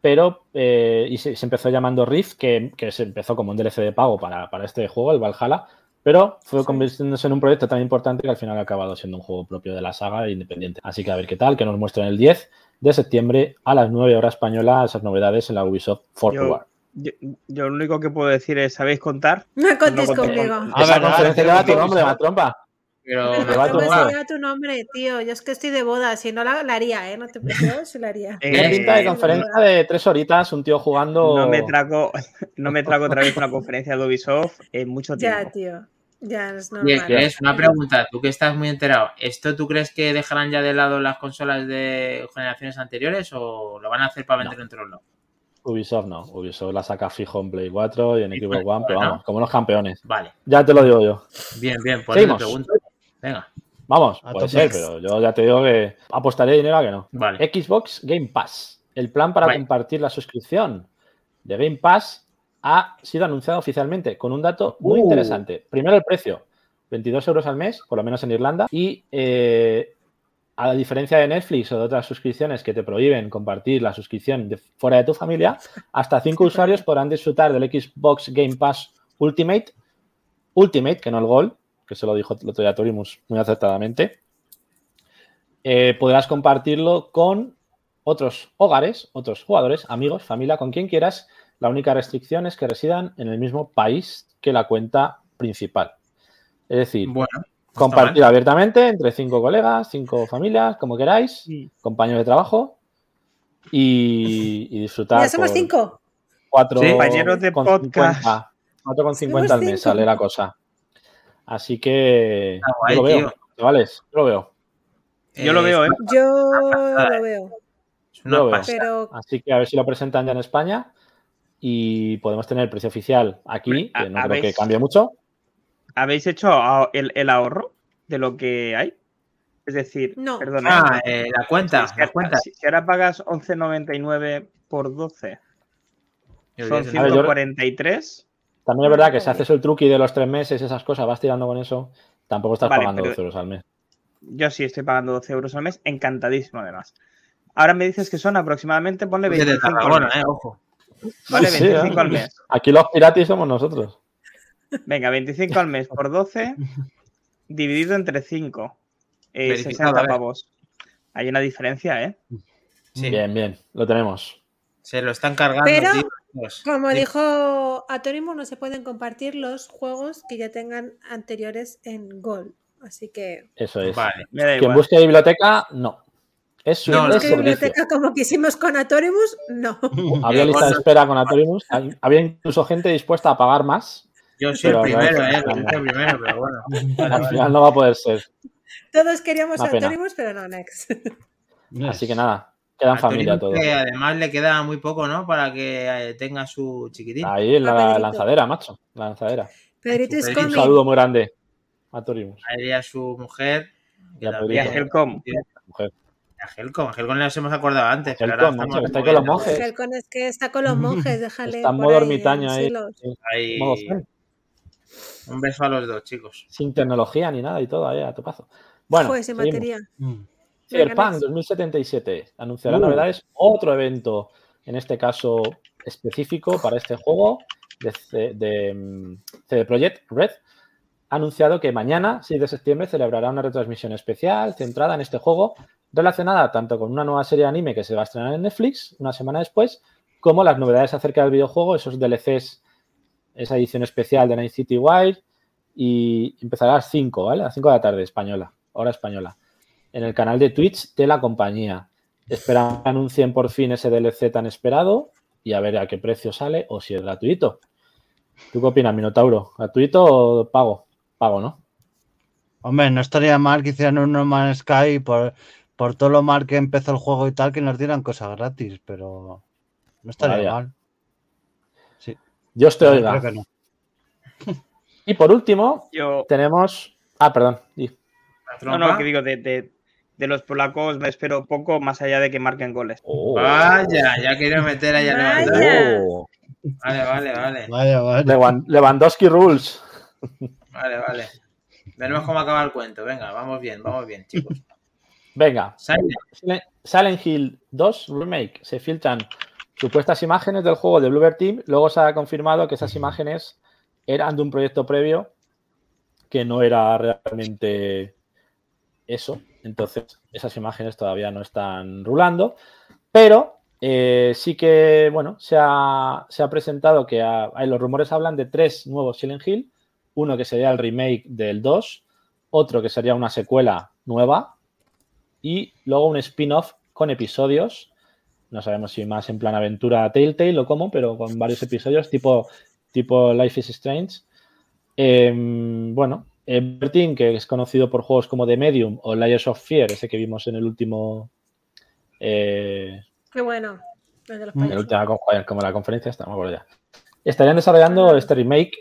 pero eh, y se, se empezó llamando Rift, que, que se empezó como un DLC de pago para, para este juego, el Valhalla, pero fue Sí. convirtiéndose en un proyecto tan importante que al final ha acabado siendo un juego propio de la saga e independiente. Así que a ver qué tal, que nos muestran el 10 de septiembre a las 9 horas española esas novedades en la Ubisoft Forward. Yo, yo lo único que puedo decir es, ¿sabéis contar? no contéis No conmigo. A ver, conferencia lleva tu ¿qué nombre, Ubisoft? Matrompa. Pero te va a no me tomar. tu nombre, tío. Yo es que estoy de boda. Si no la, la haría, ¿eh? No te preocupes, si la haría. Tiene Eh, pinta de conferencia de tres horitas, un tío jugando. No me trago, no me trago otra vez una conferencia de Ubisoft en mucho tiempo. Ya, tío. Ya es Y normal. es una pregunta, tú que estás muy enterado, ¿esto tú crees que dejarán ya de lado las consolas de generaciones anteriores o lo van a hacer para vender en otros lados? Ubisoft no. Ubisoft la saca fijo en Play 4 y en Xbox bueno, One, pero vamos, como los campeones. Vale, Ya te lo digo yo. bien, bien, por eso te Seguimos. pregunto. Venga, Vamos, A puede ser, pero yo ya te digo que apostaré dinero a que no. vale. Xbox Game Pass. El plan para Vale. compartir la suscripción de Game Pass ha sido anunciado oficialmente con un dato muy Uh. interesante. Primero el precio, 22 euros al mes, por lo menos en Irlanda, y eh, a la diferencia de Netflix o de otras suscripciones que te prohíben compartir la suscripción de- fuera de tu familia, hasta cinco usuarios podrán disfrutar del Xbox Game Pass Ultimate, Ultimate, que no el Gold, que se lo dijo el otro día Torimus muy acertadamente, eh, podrás compartirlo con otros hogares, otros jugadores, amigos, familia, con quien quieras. La única restricción es que residan en el mismo país que la cuenta principal. Es decir, Bueno, no mal. abiertamente entre cinco colegas, cinco familias, como queráis, compañeros de trabajo y, y disfrutar. Ya somos cinco. Cuatro Sí. Compañeros de con podcast. 50, cuatro con 50 al mes cinco. sale la cosa. Así que guay, yo lo veo, tío. chavales, yo lo veo. Yo lo veo, ¿eh? Yo lo veo. Una Yo veo. Pero Así que a ver si lo presentan ya en España y podemos tener el precio oficial aquí, que no creo que cambie mucho. ¿Habéis hecho el, el ahorro de lo que hay? Es decir, No. perdona. Ah, eh, la cuenta, si, la cuenta. si- si ahora pagas 11,99 por 12, Yo son diría que- A ver, yo- 143. También es verdad que si haces el truqui de los tres meses, esas cosas, vas tirando con eso, tampoco estás Vale, pagando pero- 12 euros al mes. Yo sí estoy pagando 12 euros al mes, encantadísimo además. Ahora me dices que son aproximadamente, ponle Pues de 25 al Tarragona, mes. eh, ojo. Vale, Sí, 25 ¿eh? al mes. Aquí los piratis somos nosotros. Venga, 25 al mes por 12, dividido entre 5. Eh, Verificado, 60 a ver. pavos. Hay una diferencia, ¿eh? Sí, Bien, bien, lo tenemos. se lo están cargando. Pero- tío. Como Sí. dijo Atónimo, no se pueden compartir los juegos que ya tengan anteriores en Gold. Así que Eso es. Vale. Quien busque biblioteca, no. Es su No, no. ¿qué servicio. biblioteca como quisimos con Atorimus? No. Había lista de espera con Atorimus. Había incluso gente dispuesta a pagar más. Yo soy el Pero primero, eh. Yo soy el primero, pero bueno. Vale, Al final no va a poder ser. Todos queríamos pena. Atorimus, pero no Next. Así que nada, quedan A familia todos. que además le queda muy poco, ¿no? Para que eh, tenga su chiquitín. Ahí en A la Pedrito. lanzadera, macho. La lanzadera. Pedrito Pedrito. Un saludo muy grande a Torimus. Ahí a su mujer. Y a Y a. Helcom. Mujer. A Helcom. A Helcom nos hemos acordado antes. pero Helcom, ahora macho, está ahí con los monjes. Helcon es que está con los monjes, déjale. Está en modo ahí ermitaño en ahí. Ahí- Modo zen, Un beso a los dos, chicos. Sin tecnología ni nada y todo ahí a topazo. Bueno, Joder, sin seguimos. batería. Mm. Cyberpunk Next. 2077 anunciará Uh. novedades, otro evento, en este caso específico para este juego de, C- de, mm, CD Projekt Red. Ha anunciado que mañana, 6 de septiembre, celebrará una retransmisión especial centrada en este juego, relacionada tanto con una nueva serie de anime que se va a estrenar en Netflix una semana después, como las novedades acerca del videojuego, esos DLCs, esa edición especial de Night City Wild, y empezará a las 5, ¿vale? A las 5 de la tarde, española, hora española en el canal de Twitch de la compañía. Esperan que anuncien por fin ese DLC tan esperado y a ver a qué precio sale o si es gratuito. ¿Tú qué opinas, Minotauro? ¿Gratuito o pago? Pago, ¿no? Hombre, no estaría mal que hicieran un No Man's Sky por, por todo lo mal que empezó el juego y tal, que nos dieran cosas gratis, pero no estaría Vaya. mal. Dios te oiga. creo que no. Y por último, Yo, tenemos. Ah, perdón. no, no, que digo, de, de- de los polacos me espero poco más allá de que marquen goles. Oh. Vaya, ya quiero meter ahí a Vaya. Lewandowski. Oh. Vale, vale, vale. Vaya. Lewan- Lewandowski Rules. Vale, vale. Veremos cómo acaba el cuento. Venga, vamos bien, vamos bien, chicos. Venga. Silent- Silent Hill 2 Remake. Se filtran supuestas imágenes del juego de Bluebird Team. Luego se ha confirmado que esas imágenes eran de un proyecto previo que no era realmente eso. Entonces, esas imágenes todavía no están rulando. Pero eh, sí que, bueno, se ha, se ha presentado que los rumores hablan de tres nuevos Silent Hill. Uno que sería el remake del 2, otro que sería una secuela nueva y luego un spin-off con episodios. No sabemos si más en plan aventura Telltale o cómo, pero con varios episodios tipo, tipo Life is Strange. Em, bueno, eh, Bertin, que es conocido por juegos como The Medium o Layers of Fear, ese que vimos en el último. eh, Qué bueno. El de los en la payasos. última con- como la conferencia, esta, no me acuerdo ya. Estarían desarrollando este remake.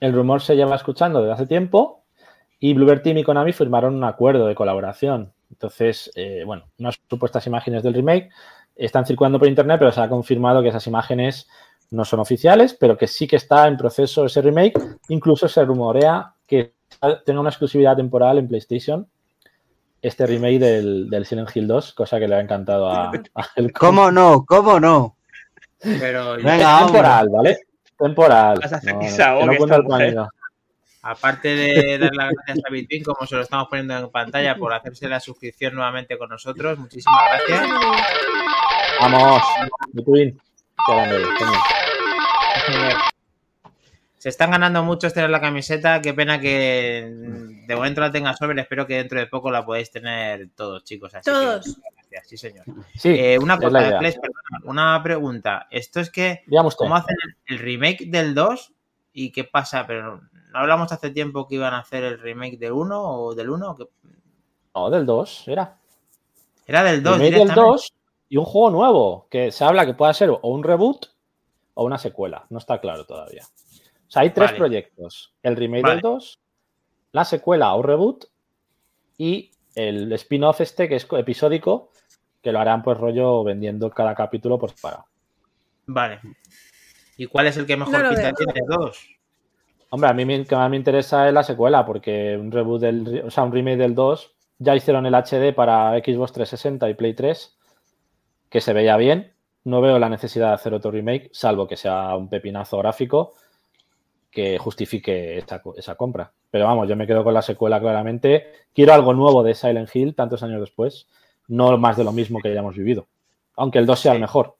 El rumor se lleva escuchando desde hace tiempo y Bluebird Team y Konami firmaron un acuerdo de colaboración. Entonces, eh, bueno, unas supuestas imágenes del remake están circulando por internet, pero se ha confirmado que esas imágenes no son oficiales, pero que sí que está en proceso ese remake. Incluso se rumorea que tenga una exclusividad temporal en PlayStation este remake del, del Silent Hill 2, cosa que le ha encantado a, a Helcom. ¿Cómo no? ¿Cómo no? Pero Venga, temporal, ¿vale? Temporal. Vas a hacer No, no, que no esta el aparte de dar las gracias a Bitwin, como se lo estamos poniendo en pantalla, por hacerse la suscripción nuevamente con nosotros, muchísimas gracias. Vamos, Between. Se están ganando muchos tener la camiseta. Qué pena que de momento la tenga sobre. Espero que dentro de poco la podáis tener todos, chicos. Así que Todos. muchas gracias. Sí, señor. Sí, Eh, una cosa, una pregunta. Esto es que. ¿cómo hacen el, el remake del 2? ¿Y qué pasa? Pero no hablamos hace tiempo que iban a hacer el remake del 1 o del 1. que No, del 2, era. Era del 2. Remake del directamente. 2 y un juego nuevo, que se habla que pueda ser o un reboot o una secuela. No está claro todavía. O sea, hay tres Vale. proyectos. El remake Vale. del 2, la secuela o reboot y el spin-off este que es co- episódico, que lo harán pues rollo vendiendo cada capítulo por separado. Vale. ¿Y cuál es el que mejor No pinta tiene de todos? Hombre, a mí me- que más me interesa es la secuela, porque un reboot del, o sea, un remake del 2, ya hicieron el HD para Xbox 360 y Play 3, que se veía bien. No veo la necesidad de hacer otro remake, salvo que sea un pepinazo gráfico que justifique esa, co- esa compra. Pero vamos, yo me quedo con la secuela claramente. Quiero algo nuevo de Silent Hill tantos años después, no más de lo mismo que hayamos vivido. Aunque el 2 sea el mejor.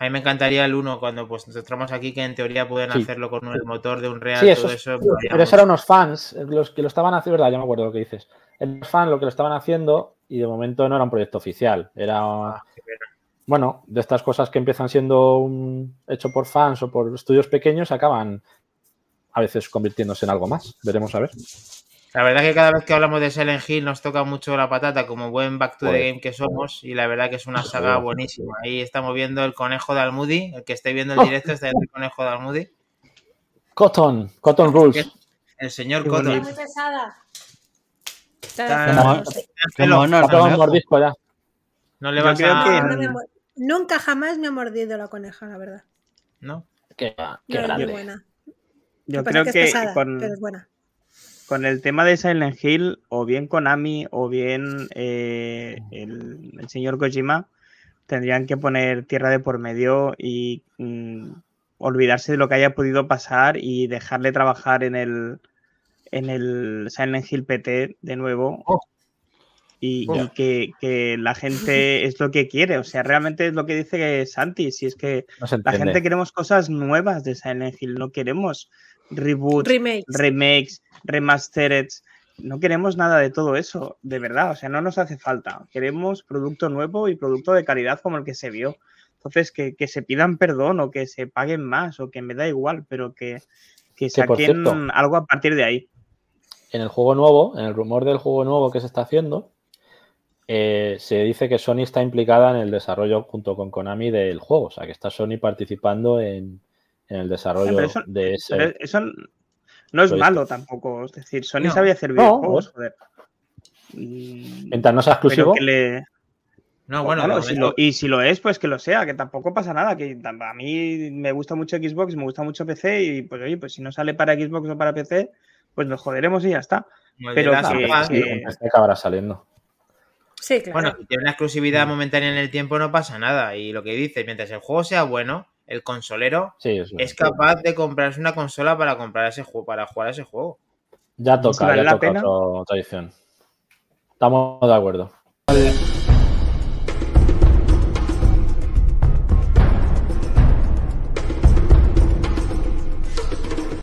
A mí me encantaría el 1 cuando pues nos entramos aquí que en teoría pueden Sí. hacerlo con el motor de un Real, Sí, eso todo es- eso. Pero eso eran unos fans, eh, los que lo estaban haciendo, verdad, ya me acuerdo lo que dices. Los fans lo que lo estaban haciendo y de momento no era un proyecto oficial. Era, Ah, bueno, de estas cosas que empiezan siendo un, hecho por fans o por estudios pequeños acaban a veces convirtiéndose en algo más. Veremos a ver. La verdad que cada vez que hablamos de Silent Hill nos toca mucho la patata como buen back to the game que somos y la verdad que es una saga buenísima. Ahí estamos viendo el conejo de Almudi, el que esté viendo el Oh. directo está viendo el conejo de Almudi. Cotton, Cotton Rules. El señor Qué Cotton. muy pesada. Está- ya. No le vas a... que- No Nunca jamás me ha mordido la coneja, la verdad. ¿No? Qué, qué No, es muy grande. buena. Yo creo que, es pesada, con, pero es buena. Con el tema de Silent Hill, o bien Konami, o bien eh, el, señor Kojima, tendrían que poner tierra de por medio y mm, olvidarse de lo que haya podido pasar y dejarle trabajar en el, en el Silent Hill PT de nuevo. Oh. Y, Oh. y que, que la gente es lo que quiere, o sea, realmente es lo que dice Santi, si es que No la gente queremos cosas nuevas de Silent Hill, no queremos reboots, Remakes. remakes, remastered. No queremos nada de todo eso, de verdad. O sea, no nos hace falta. Queremos producto nuevo y producto de calidad como el que se vio. Entonces, que, que se pidan perdón o que se paguen más o que me da igual, pero que, que saquen cierto, algo a partir de ahí. en el juego nuevo, en el rumor del juego nuevo que se está haciendo, eh, se dice que Sony está implicada en el desarrollo junto con Konami del juego. O sea, que está Sony participando en, en el desarrollo eso- de ese. Pero eso no es malo tampoco. Es decir, Sony No. sabe hacer No, videojuegos, joder. Mientras no sea exclusivo, que le, No, bueno, Claro, de si momento- lo- y si lo es, pues que lo sea, que tampoco pasa nada. Que a mí me gusta mucho Xbox, me gusta mucho PC y pues oye, pues si no sale para Xbox o para PC, pues nos joderemos y ya está. pero que- que- PC acabará saliendo. Sí, claro. Bueno, si tiene una exclusividad momentánea en el tiempo no pasa nada. Y lo que dice, mientras el juego sea bueno, el consolero Sí, es capaz de comprarse una consola para comprar ese juego, para jugar a ese juego. Ya toca, vale ya la toca pena. otro- otra edición. Estamos de acuerdo.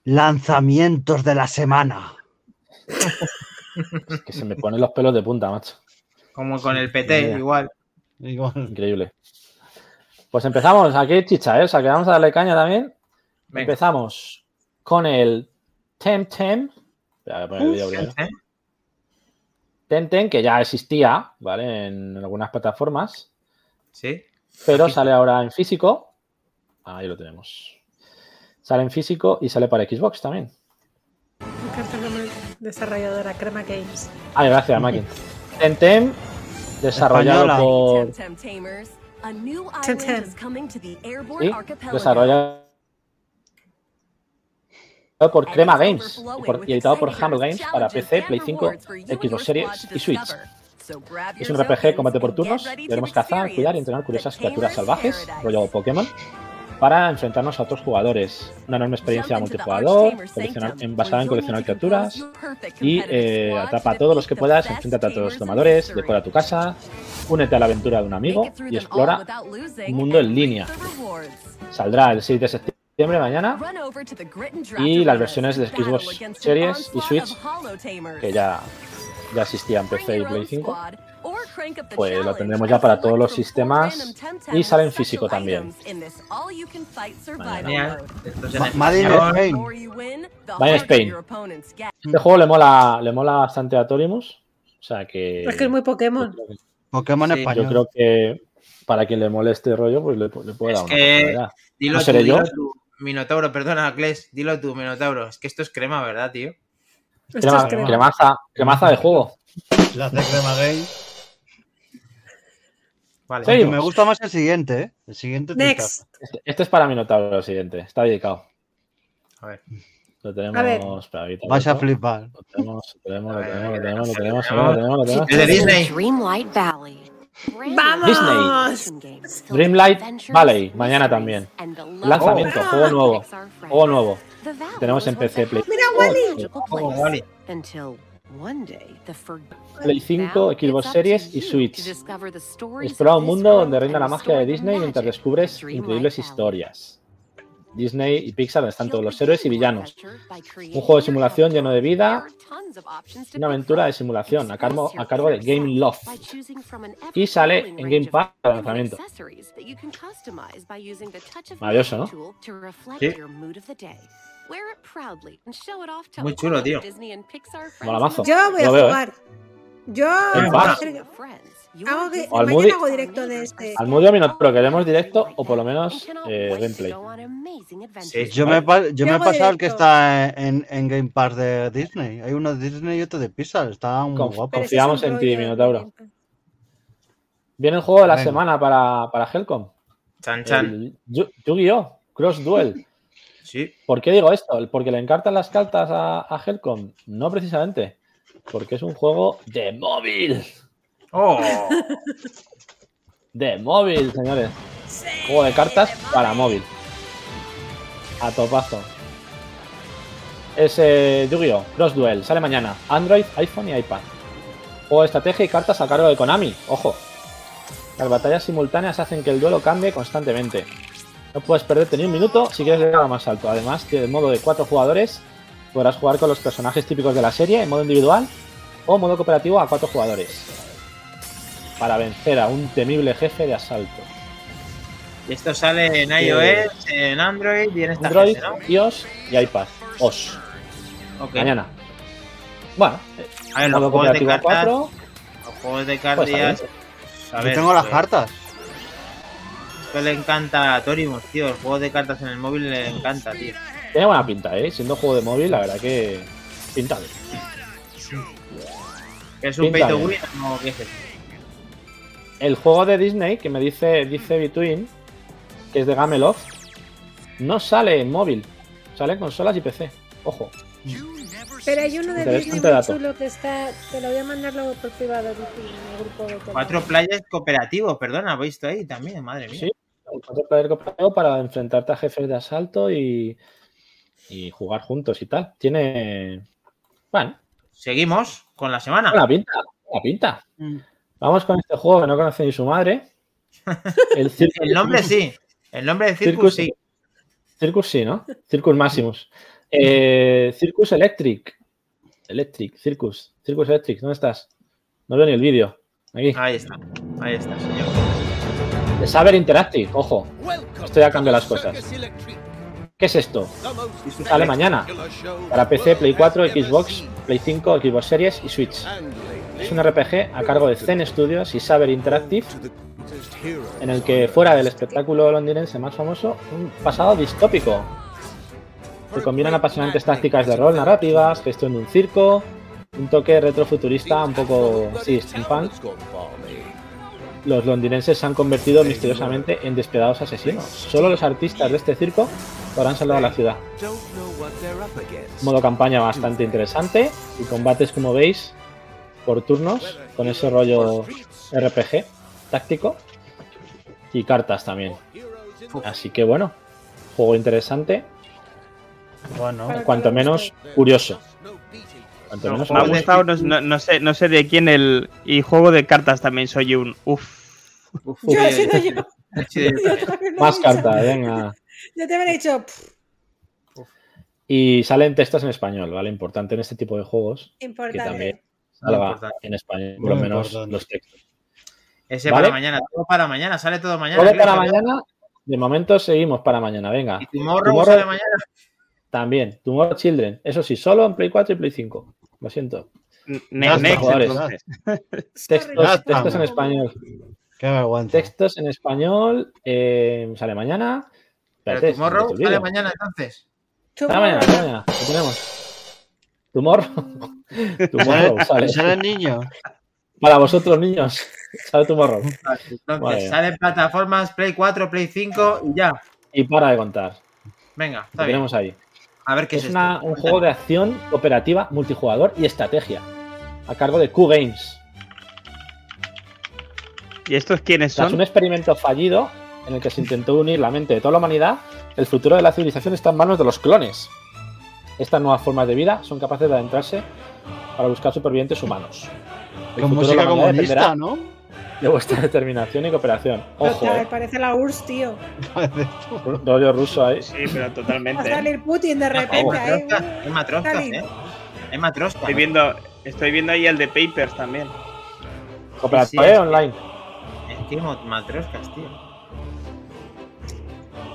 Lanzamientos de la semana. Es que se me ponen los pelos de punta, macho. Como con el PT, igual. Increíble. Pues empezamos. Aquí chicha, ¿eh? O sea, que vamos a darle caña también. Venga. Empezamos. con el Temtem. Espera, voy a poner el vídeo primero. ¿Eh? Temtem, que ya existía, ¿vale? En algunas plataformas, Sí. pero sale ahora en físico. Ahí lo tenemos. Sale en físico y sale para Xbox también. Me encanta el nombre desarrolladora Crema Games. Ay, gracias, Makin. Temtem, desarrollado Española. por. Sí, desarrollado por Crema Games y, por- y editado por Humble Games para PC, Play 5, Xbox Series y Switch. Es un RPG de combate por turnos. Debemos cazar, cuidar y entrenar curiosas criaturas salvajes, rollo Pokémon, para enfrentarnos a otros jugadores. Una enorme experiencia multijugador, basada en coleccionar criaturas. Y eh, atrapa a todos los que puedas, enfréntate a todos los tomadores, decora tu casa, únete a la aventura de un amigo y explora un mundo en línea. Saldrá el 6 de septiembre mañana, y las versiones de Xbox Series y Switch que ya, ya existía en PC y Play 5. Pues lo tendremos ya para todos los sistemas y sale en físico también. Genial. Esto es en Ma- Made in. Spain. Made in Spain. Este juego le mola, le mola bastante a Torimus. O sea que. Es que es muy Pokémon. yo creo que- Pokémon Sí, yo español. Yo creo que para quien le mole este rollo, pues le, le puede Es dar una que-. Dilo ¿No tú, seré dilo yo? tú. Minotauro, perdona, Kles. Dilo tú, Minotauro. Es que esto es crema, ¿verdad, tío? Crema- es crema. cremaza, cremaza de juego. La de Crema Game. Vale. Me gusta más el siguiente, ¿eh? El siguiente Next. Este, este es para Minotauro, el siguiente. Está dedicado. A ver. Lo tenemos. A ver. espera, Vas a flipar. Lo tenemos, lo tenemos, lo tenemos, lo tenemos, lo tenemos, lo de Disney. Dreamlight Valley. ¡Vamos! Dreamlight Valley, mañana también. Lanzamiento, Oh. juego nuevo. Juego nuevo. Tenemos en PC, Play, Mira, Wally. Oh, Wally. Play 5, Xbox Series y Switch. Explora un mundo donde reina la magia de Disney mientras descubres increíbles historias. Disney y Pixar donde están todos los héroes y villanos. Un juego de simulación lleno de vida. Una aventura de simulación a cargo, a cargo de Game Loft. Y sale en Game Pass para lanzamiento. Maravilloso, ¿no? Sí. Muy chulo, tío. Mola mazo. Yo voy a ¿eh? jugar. Yo a hago que- al Moody- hago directo de este. Al Mudio Minotauro queremos directo o por lo menos eh, gameplay. Sí. Yo me, yo he pasado el que está en, en Game Pass de Disney. Hay uno de Disney y otro de Pixar. Está muy Conf- guapo. Confiamos en ti, Minotauro. Viene el juego de la Venga. semana para, para Helcom. Chan, chan. Yu-Gi-Oh! Cross Duel. Sí. ¿Por qué digo esto? ¿Porque le encartan las cartas a, a Helcom? No precisamente. Porque es un juego de móvil. Oh. De móvil, señores. Juego de cartas para móvil. A topazo. Es eh, Yu-Gi-Oh! Cross Duel. Sale mañana. Android, iPhone y iPad. Juego de estrategia y cartas a cargo de Konami. Ojo. Las batallas simultáneas hacen que el duelo cambie constantemente. No puedes perderte ni un minuto si quieres llegar a lo más alto. Además, tiene modo de cuatro jugadores. Podrás jugar con los personajes típicos de la serie en modo individual o modo cooperativo a cuatro jugadores. Para vencer a un temible jefe de asalto. Y esto sale en iOS, en Android y en esta Android, gente, ¿no? iOS y iPad. OS. Mañana. Bueno, A ver, los modo juegos de cooperativo a cartas. cuatro. Los juegos de cartas. Yo tengo las pues, cartas. Le encanta a Torimus, tío. El juego de cartas en el móvil le encanta, tío. Tiene buena pinta, ¿eh? Siendo juego de móvil, la verdad que pinta bien. ¿Es un Pinta pay to win o qué es esto? El juego de Disney que me dice, dice Between, que es de Gameloft, no sale en móvil. Sale en consolas y PC. Ojo. Pero hay uno de Disney muy dato. chulo que está. Te lo voy a mandar luego por privado Vicky, en el grupo de Telegram. Cuatro playas cooperativos, perdona, ¿habéis visto ahí también? Madre mía. Sí. Cuatro player cooperativo para enfrentarte a jefes de asalto y, y jugar juntos y tal. Tiene. Bueno, Seguimos con la semana. buena pinta. Buena pinta. Mm. Vamos con este juego que no conoce ni su madre. El nombre sí. El nombre de Circus, Circus- sí. Circus sí, ¿no? Circus Maximus. Eh, Circus Electric. Electric, Circus. Circus Electric, ¿dónde estás? No veo ni el vídeo. Aquí. Ahí está. Ahí está, señor. De Saber Interactive, ojo. Esto ya cambia las cosas. ¿Qué es esto? Sale mañana. Para PC, Play 4, Xbox, Play 5, Xbox Series y Switch. Es un RPG a cargo de Zen Studios y Saber Interactive, en el que fuera del espectáculo londinense más famoso, un pasado distópico. Se combinan apasionantes tácticas de rol narrativas, gestión de un circo, un toque retrofuturista un poco sí, steampunk. Los londinenses se han convertido misteriosamente en despiadados asesinos. Solo los artistas de este circo podrán salvar la ciudad. Modo campaña bastante interesante y combates, como veis, por turnos, con ese rollo RPG táctico y cartas también. Así que bueno, juego interesante, Bueno, cuanto menos curioso. Me ha gustado, no, no- no sé, no sé de quién el. Y juego de cartas también soy un. Uf. Uf, Yo he sido yo. sí, también Más cartas, venga. Yo te hubiera dicho, Y salen textos en español, ¿vale? Importante en este tipo de juegos importante. también. salga importante. en español, por lo menos importante. los textos. Ese ¿Vale? para mañana, todo para mañana, sale todo mañana. Todo para mañana. De momento seguimos para mañana, venga. Y Tomorrow, Tomorrow- sale mañana. También, Tomorrow Children. Eso sí, solo en Play 4 y Play 5. Lo siento. Next, entonces. Textos, textos en español. qué vergüenza. Textos en español. eh, sale mañana. Pero Espérate, Tomorrow sale mañana entonces. Sale mañana, sale mañana. Lo tenemos. Tomorrow. Tomorrow sale. ¿Sale, el niño? Para vosotros, niños. Sale Tomorrow. Entonces, Vale. sale en plataformas Play 4, Play 5 y ya. Y para de contar. Venga, Lo está bien. tenemos ahí. A ver qué es, Es esto. una- un juego de acción cooperativa, multijugador y estrategia. A cargo de Q Games. ¿Y estos quiénes Tras un son? experimento fallido en el que se intentó unir la mente de toda la humanidad, el futuro de la civilización está en manos de los clones. Estas nuevas formas de vida son capaces de adentrarse para buscar supervivientes humanos. El Con futuro de la música humanidad comunista, dependerá ¿no? De vuestra determinación y cooperación. Ojo, Total, eh, parece la URSS, tío. rollo ruso ahí. Sí, pero Va a totalmente. ¿eh? salir Putin de repente ahí. matroscas, Stalin. ¿eh? Hay matroscas. Estoy viendo, estoy viendo ahí el de Papers también. Cooperativa Sí, sí. online. Es que matroscas, tío.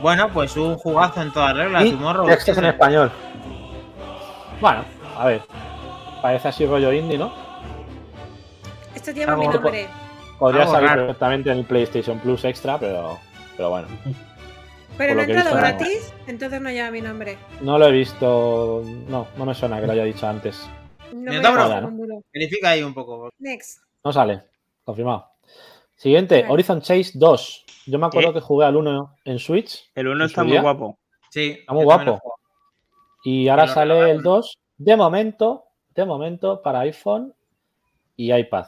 Bueno, pues un jugazo en todas reglas. Y textos en español. Bueno, a ver. Parece así rollo indie, ¿no? Esto lleva mi nombre. Podría salir raro. perfectamente en el PlayStation Plus Extra, pero, pero bueno. Pero no ha entrado visto, no. gratis, entonces no lleva mi nombre. No lo he visto. No, no me suena que lo haya dicho antes. No ¿no? Verifica ahí un poco. Next. No sale. Confirmado. Siguiente, Vale. Horizon Chase 2. Yo me acuerdo que jugué al 1 en Switch El uno ¿En está su muy día? guapo. Sí. Está muy guapo. y ahora sale el 2 de momento, de momento para iPhone y iPad.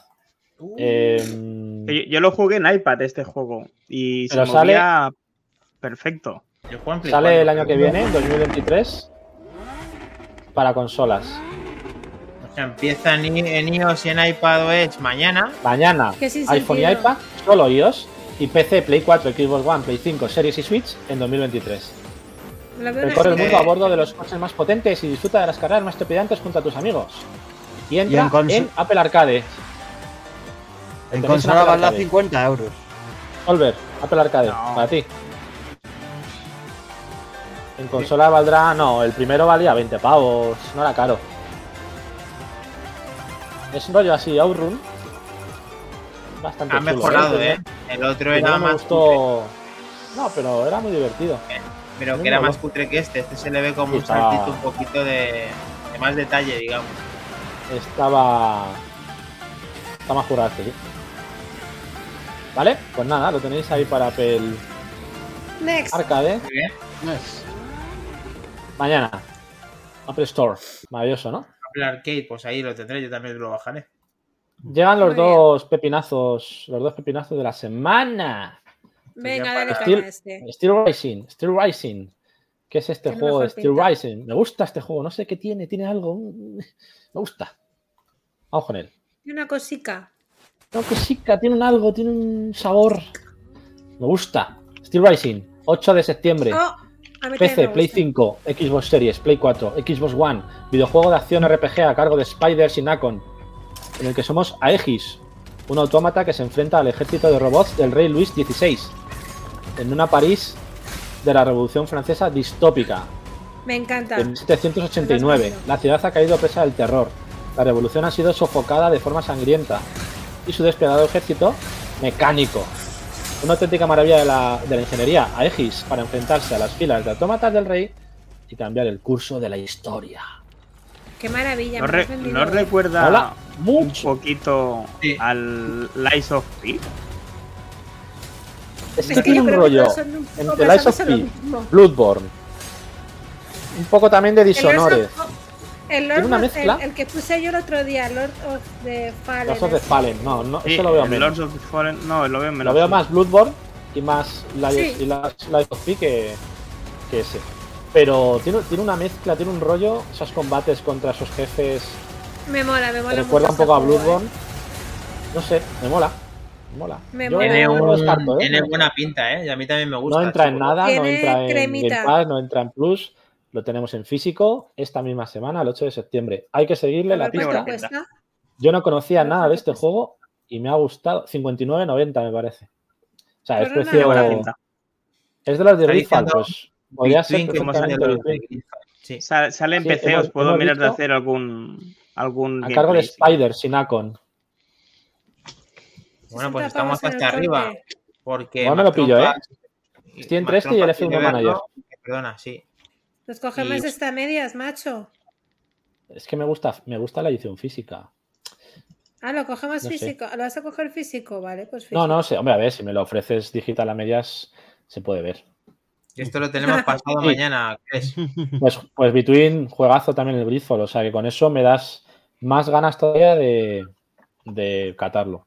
Uh, Em, Yo, yo lo jugué en iPad este juego y Pero se movía perfecto. yo juego en Play sale 4, el año que viene, 2023, para consolas. O sea, empieza en, iOS y en iPadOS mañana. Mañana, iPhone y iPad, solo iOS. Y PC, Play 4, Xbox One, Play 5, Series y Switch en 2023. Lo veo Recorre el mundo a bordo de los coches más potentes y disfruta de las carreras más trepidantes junto a tus amigos. Y entra en Apple Arcade. En consola Arcade. 50 euros. Solver, Apple Arcade, No. para ti. En consola valdrá. No, el primero valía 20 pavos, no era caro. Es un rollo así, Outrun. Bastante Ha chulo, mejorado, ¿eh? ¿eh? El otro era más cutre, gustó. No, pero era muy divertido. pero muy que era más cutre que este. Este se le ve como un saltito un poquito de, de más detalle, digamos. Estaba. Está más jurado este, sí. Vale, pues nada, lo tenéis ahí para Apple Next. Arcade. Muy bien. Yes. Mañana. Apple Store. Maravilloso, ¿no? Apple Arcade, pues ahí lo tendré, yo también lo bajaré. Llegan los Muy bien. dos pepinazos, los dos pepinazos de la semana. Venga, dale a este. Steel Rising, Steel Rising. ¿Qué es este Tiene juego Steel pinta. Rising? Me gusta este juego, no sé qué tiene, tiene algo. Me gusta. Vamos con él. Y una cosica. No, que que tiene un algo, tiene un sabor. Me gusta. Steel Rising, 8 de septiembre. Oh, PC, Play gusta. 5, Xbox Series, Play 4, Xbox One, videojuego de acción RPG a cargo de Spiders y Nacon, en el que somos Aegis, un autómata que se enfrenta al ejército de robots del rey Luis XVI, en una París de la Revolución Francesa distópica, Me encanta. de 1789. La ciudad ha caído presa del terror. La revolución ha sido sofocada de forma sangrienta. Y su despiadado ejército mecánico. Una auténtica maravilla de la, de la ingeniería, Aegis, para enfrentarse a las filas de autómatas del rey y cambiar el curso de la historia. Qué maravilla. ¿No, me re- has vendido no recuerda Mola un mucho. poquito Sí. al Lies of P? Es que Es que tiene un rollo un entre Lies of P. Bloodborne, un poco también de Dishonored, of- El Lord una of- mezcla. El, el que puse yo el otro día, Lord of the Fallen. Los of the. Fallen. No, no, Sí, eso lo veo el menos. Lords of the Fallen, no, lo veo menos. Lo veo más Bloodborne y más Lies, Sí. y las Lies of P que, que ese. Pero tiene, tiene una mezcla, tiene un rollo, esos combates contra esos jefes Me mola, me me mola. recuerda un poco a juego, Bloodborne. ¿eh? No sé, me mola. Me mola. Me Yo mola. Tiene, un- descarto, ¿eh? tiene buena pinta, ¿eh? Y a mí también me gusta. No entra en nada, no entra en. Game Pass, no entra en Plus. Lo tenemos en físico esta misma semana, el 8 de septiembre. Hay que seguirle la pista. Yo no conocía nada de este cuesta. juego y me ha gustado. 59.90 me parece. O sea, es no, precio. no, buena no. pinta. Es de los de diciendo pues podría ser. Sí. Sa- Sale en Sí, PC, hemos- os puedo mirar de hacer algún. algún A cargo de sí. Spider, sin Acon. Bueno, pues 60 estamos hasta arriba. Porque Igual me lo pillo, Trompa- Estoy entre este y el Trompa F1 quiere Manager. Perdona, sí. Nos cogemos Y- esta medias, macho. Es que me gusta, me gusta la edición física. Ah, lo cogemos No sé. físico. ¿Lo vas a coger físico? Vale, pues físico. No, no sé, hombre, a ver, si me lo ofreces digital a medias, se puede ver. Esto lo tenemos pasado Sí. mañana, ¿crees? Pues, pues Between, juegazo también el Gridfall, o sea que con eso me das más ganas todavía de, de catarlo.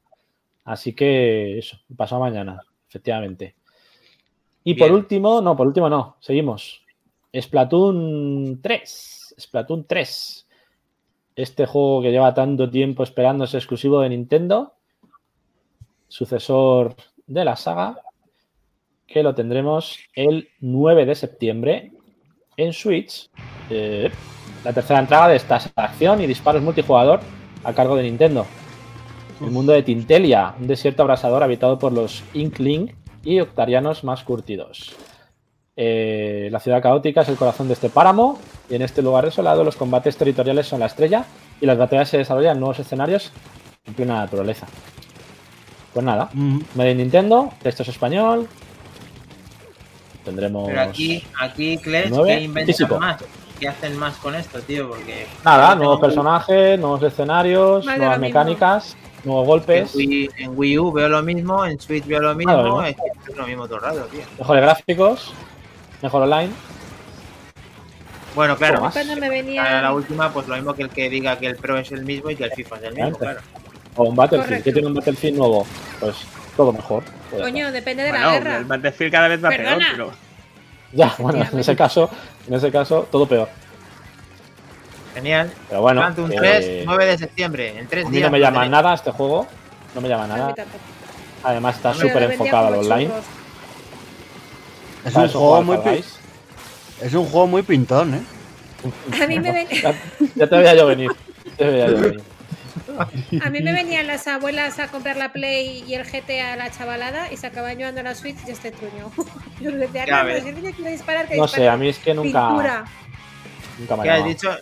Así que eso, pasado mañana, efectivamente. Y por último, no, por último no, seguimos. Splatoon 3. Splatoon 3. Este juego que lleva tanto tiempo esperando es exclusivo de Nintendo. Sucesor de la saga. Que lo tendremos el 9 de septiembre en Switch. Eh, la tercera entrada de esta acción y disparos multijugador a cargo de Nintendo. El mundo de Tintelia, un desierto abrasador habitado por los Inkling y octarianos más curtidos. Eh, la ciudad caótica es el corazón de este páramo y en este lugar desolado los combates territoriales son la estrella y las batallas se desarrollan en nuevos escenarios en plena naturaleza. Pues nada, Mm, Made in Nintendo, texto es español. Tendremos. Pero aquí, aquí, Kles, Nueve, ¿qué inventan físico. más? ¿Qué hacen más con esto, tío? Porque. Nada, nuevos tengo- personajes, nuevos escenarios, nuevas mismo. mecánicas, nuevos En golpes, Wii, en Wii U veo lo mismo, en Switch veo lo mismo, Ah, lo mismo. es lo mismo todo el rato, tío. mejores gráficos, mejor online. Bueno, claro, más? Cuando me a la última, pues lo mismo que el que diga que el Pro es el mismo y que el FIFA es el mismo, claro. O un Battlefield, Correcto. que tiene un Battlefield nuevo. Pues todo mejor. Pues Coño, depende de la Bueno, guerra. el Battlefield cada vez va peor, pero. Ya, bueno, en ese caso, en ese caso, todo peor. Genial. Pero bueno, Phantom eh, 3, 9 de septiembre, en tres a mí días. no me llama nada este juego. No me llama nada. Además está súper enfocado al online. churros. Es un, juego muy es un juego muy pintón, ¿eh? A mí me ven- Ya, ya te veía yo venir. Ya te veía yo venir. A mí me venían las abuelas a comprar la Play y el GTA a la chavalada y se acaban llevando la Switch y este truño. Yo les decía, Ya no, disparar, que sé, a mí es que nunca, Pintura. nunca me ¿Qué ha has llamado. dicho?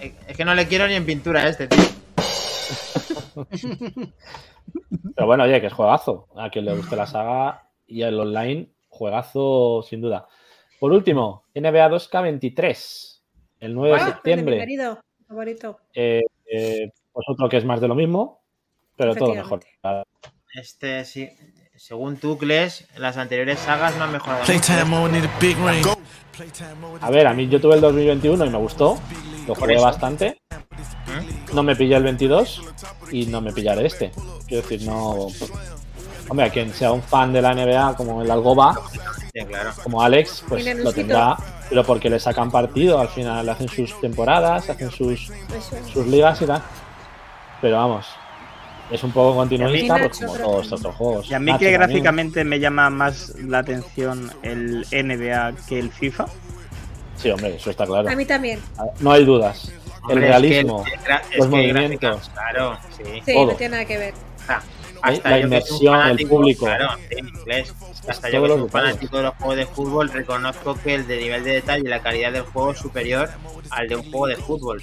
Eh, Es que no le quiero ni en pintura a este, tío. Pero bueno, oye, que es juegazo. A quien le guste la saga y el online, juegazo sin duda. Por último, NBA 2K23, el 9 de el de mi septiembre. querido favorito. Eh, eh, pues otro que es más de lo mismo, pero todo mejor. Este sí. Según tú, Kles, las anteriores sagas no han mejorado. Playtime a big ring. Playtime mode A ver, a mí yo tuve el 2021 y me gustó, lo jugué eso. bastante. No me pillé el 22 y no me pillaré este. Quiero decir, no. Hombre, a quien sea un fan de la NBA como el Algoba, Sí, claro. como Alex, pues lo tendrá, pero porque le sacan partido, al final hacen sus temporadas, hacen sus, sus ligas y tal. Pero vamos, es un poco continuista, pues como todos también. estos juegos. Y a mí Nacho que también. gráficamente me llama más la atención el NBA que el FIFA. Sí, hombre, eso está claro. A mí también. No hay dudas. El Hombre, es que realismo, el gra- es los movimientos. gráficas, Claro, sí. Sí, Todo. no tiene nada que ver. Ah, Hasta la soy un inmersión, el fanático, público. Claro, en inglés. Hasta yo que soy fanático de los juegos de fútbol, reconozco que el de nivel de detalle y la calidad del juego es superior al de un juego de fútbol.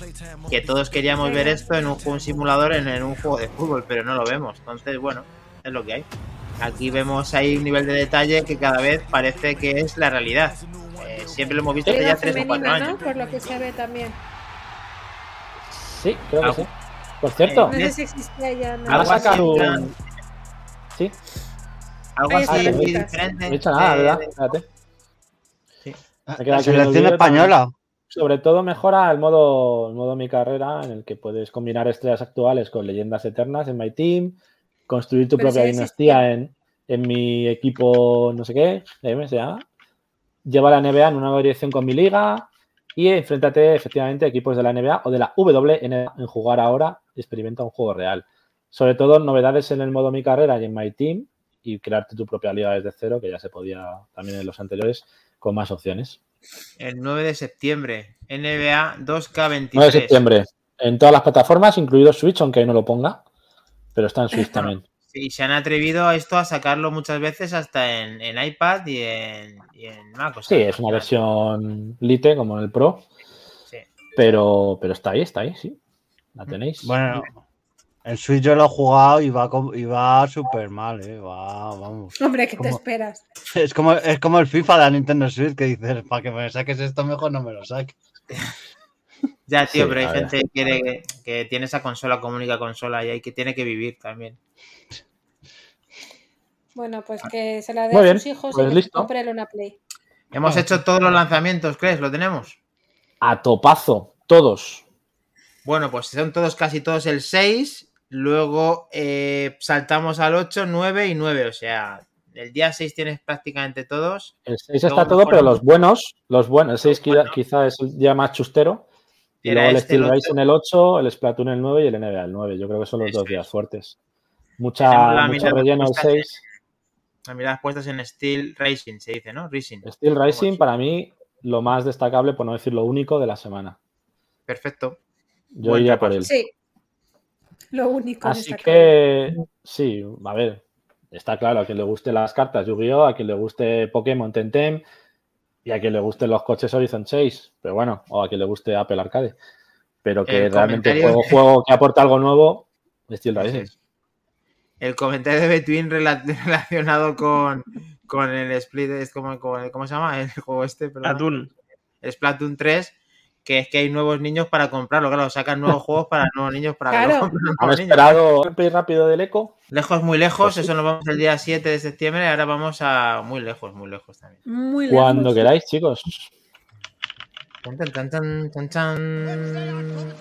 Que todos queríamos ver esto en un, juego- un simulador, en, en un juego de fútbol, pero no lo vemos. Entonces, bueno, es lo que hay. Aquí vemos ahí un nivel de detalle que cada vez parece que es la realidad. Eh, siempre lo hemos visto hace Liga ya 3 o 4 femenina, ¿no? años. Por lo que se ve también. Sí, creo que sí. Por cierto, No sé si existía ya. No. van a algo así sacar en un. Sí, Algo así muy diferente. no he dicho nada, ¿verdad? Espérate. Me queda La selección española. Sobre todo mejora el modo, el modo Mi Carrera, en el que puedes combinar estrellas actuales con leyendas eternas en My Team, construir tu Pero propia sí dinastía en, en mi equipo, no sé qué, ¿cómo se llama? Lleva la NBA en una nueva dirección con mi liga y enfréntate efectivamente a equipos de la NBA o de la WNBA en jugar ahora experimenta un juego real. Sobre todo novedades en el modo Mi Carrera y en My Team y crearte tu propia liga desde cero, que ya se podía también en los anteriores, con más opciones. El 9 de septiembre, NBA 2K23. 9 de septiembre. En todas las plataformas, incluido Switch, aunque ahí no lo ponga. Pero está en Switch también. Sí, se han atrevido a esto a sacarlo muchas veces hasta en, en iPad y en, y en Mac. o Sí, sea, es una versión Lite como en el Pro. Sí. Pero, pero está ahí, está ahí, sí. La tenéis. Bueno, en Switch yo lo he jugado y va, y va súper mal, ¿eh? Va, vamos. Hombre, ¿qué te esperas? Es como, es como el FIFA de la Nintendo Switch que dices, para que me saques esto mejor no me lo saques. Ya, tío, Sí, pero hay ver. gente que quiere que, que tiene esa consola como única consola y hay que tiene que vivir también. Bueno, pues que se la dé a sus hijos pues y que listo. compre él una Play. Hemos hecho todos los lanzamientos, ¿crees? ¿Lo tenemos? A topazo, todos. Bueno, pues son todos, casi todos el 6. Luego eh, saltamos al 8, 9 y 9. O sea, el día 6 tienes prácticamente todos. El 6 Luego está todo, pero los buenos, los buenos, el 6 buenos. quizá es el día más chustero. Y luego el este, Steel ocho. en el 8, el Splatoon el 9 y el NBA el 9. Yo creo que son los Eso dos días es. fuertes. Mucha, mucho relleno el puesta en- 6. Las miradas puestas en Steel Racing, se dice, ¿no? Racing. Steel Racing, para mí, lo más destacable, por no decir lo único, de la semana. Perfecto. Yo Buen iría por él. Sí. Lo único. Así que, sí, a ver, está claro, a quien le guste las cartas Yu-Gi-Oh!, a quien le guste Pokémon Tentem y a quien le gusten los coches Horizon Chase, pero bueno, o a quien le guste Apple Arcade. Pero que El realmente comentario- juego, juego que aporta algo nuevo, Steel es. El comentario de Between rela- relacionado con, con el Split, es como, con- ¿cómo se llama? El juego este, perdón. Atún. Splatoon 3, que es que hay nuevos niños para comprarlo. Claro, sacan nuevos juegos para nuevos niños para que Claro. compren los Han esperado rápido del eco. Lejos, muy lejos, Pues sí. eso nos vamos el día 7 de septiembre, ahora vamos a muy lejos, muy lejos también. Muy Cuando lejos. queráis, chicos. Tan, tan, tan, tan, tan, tan.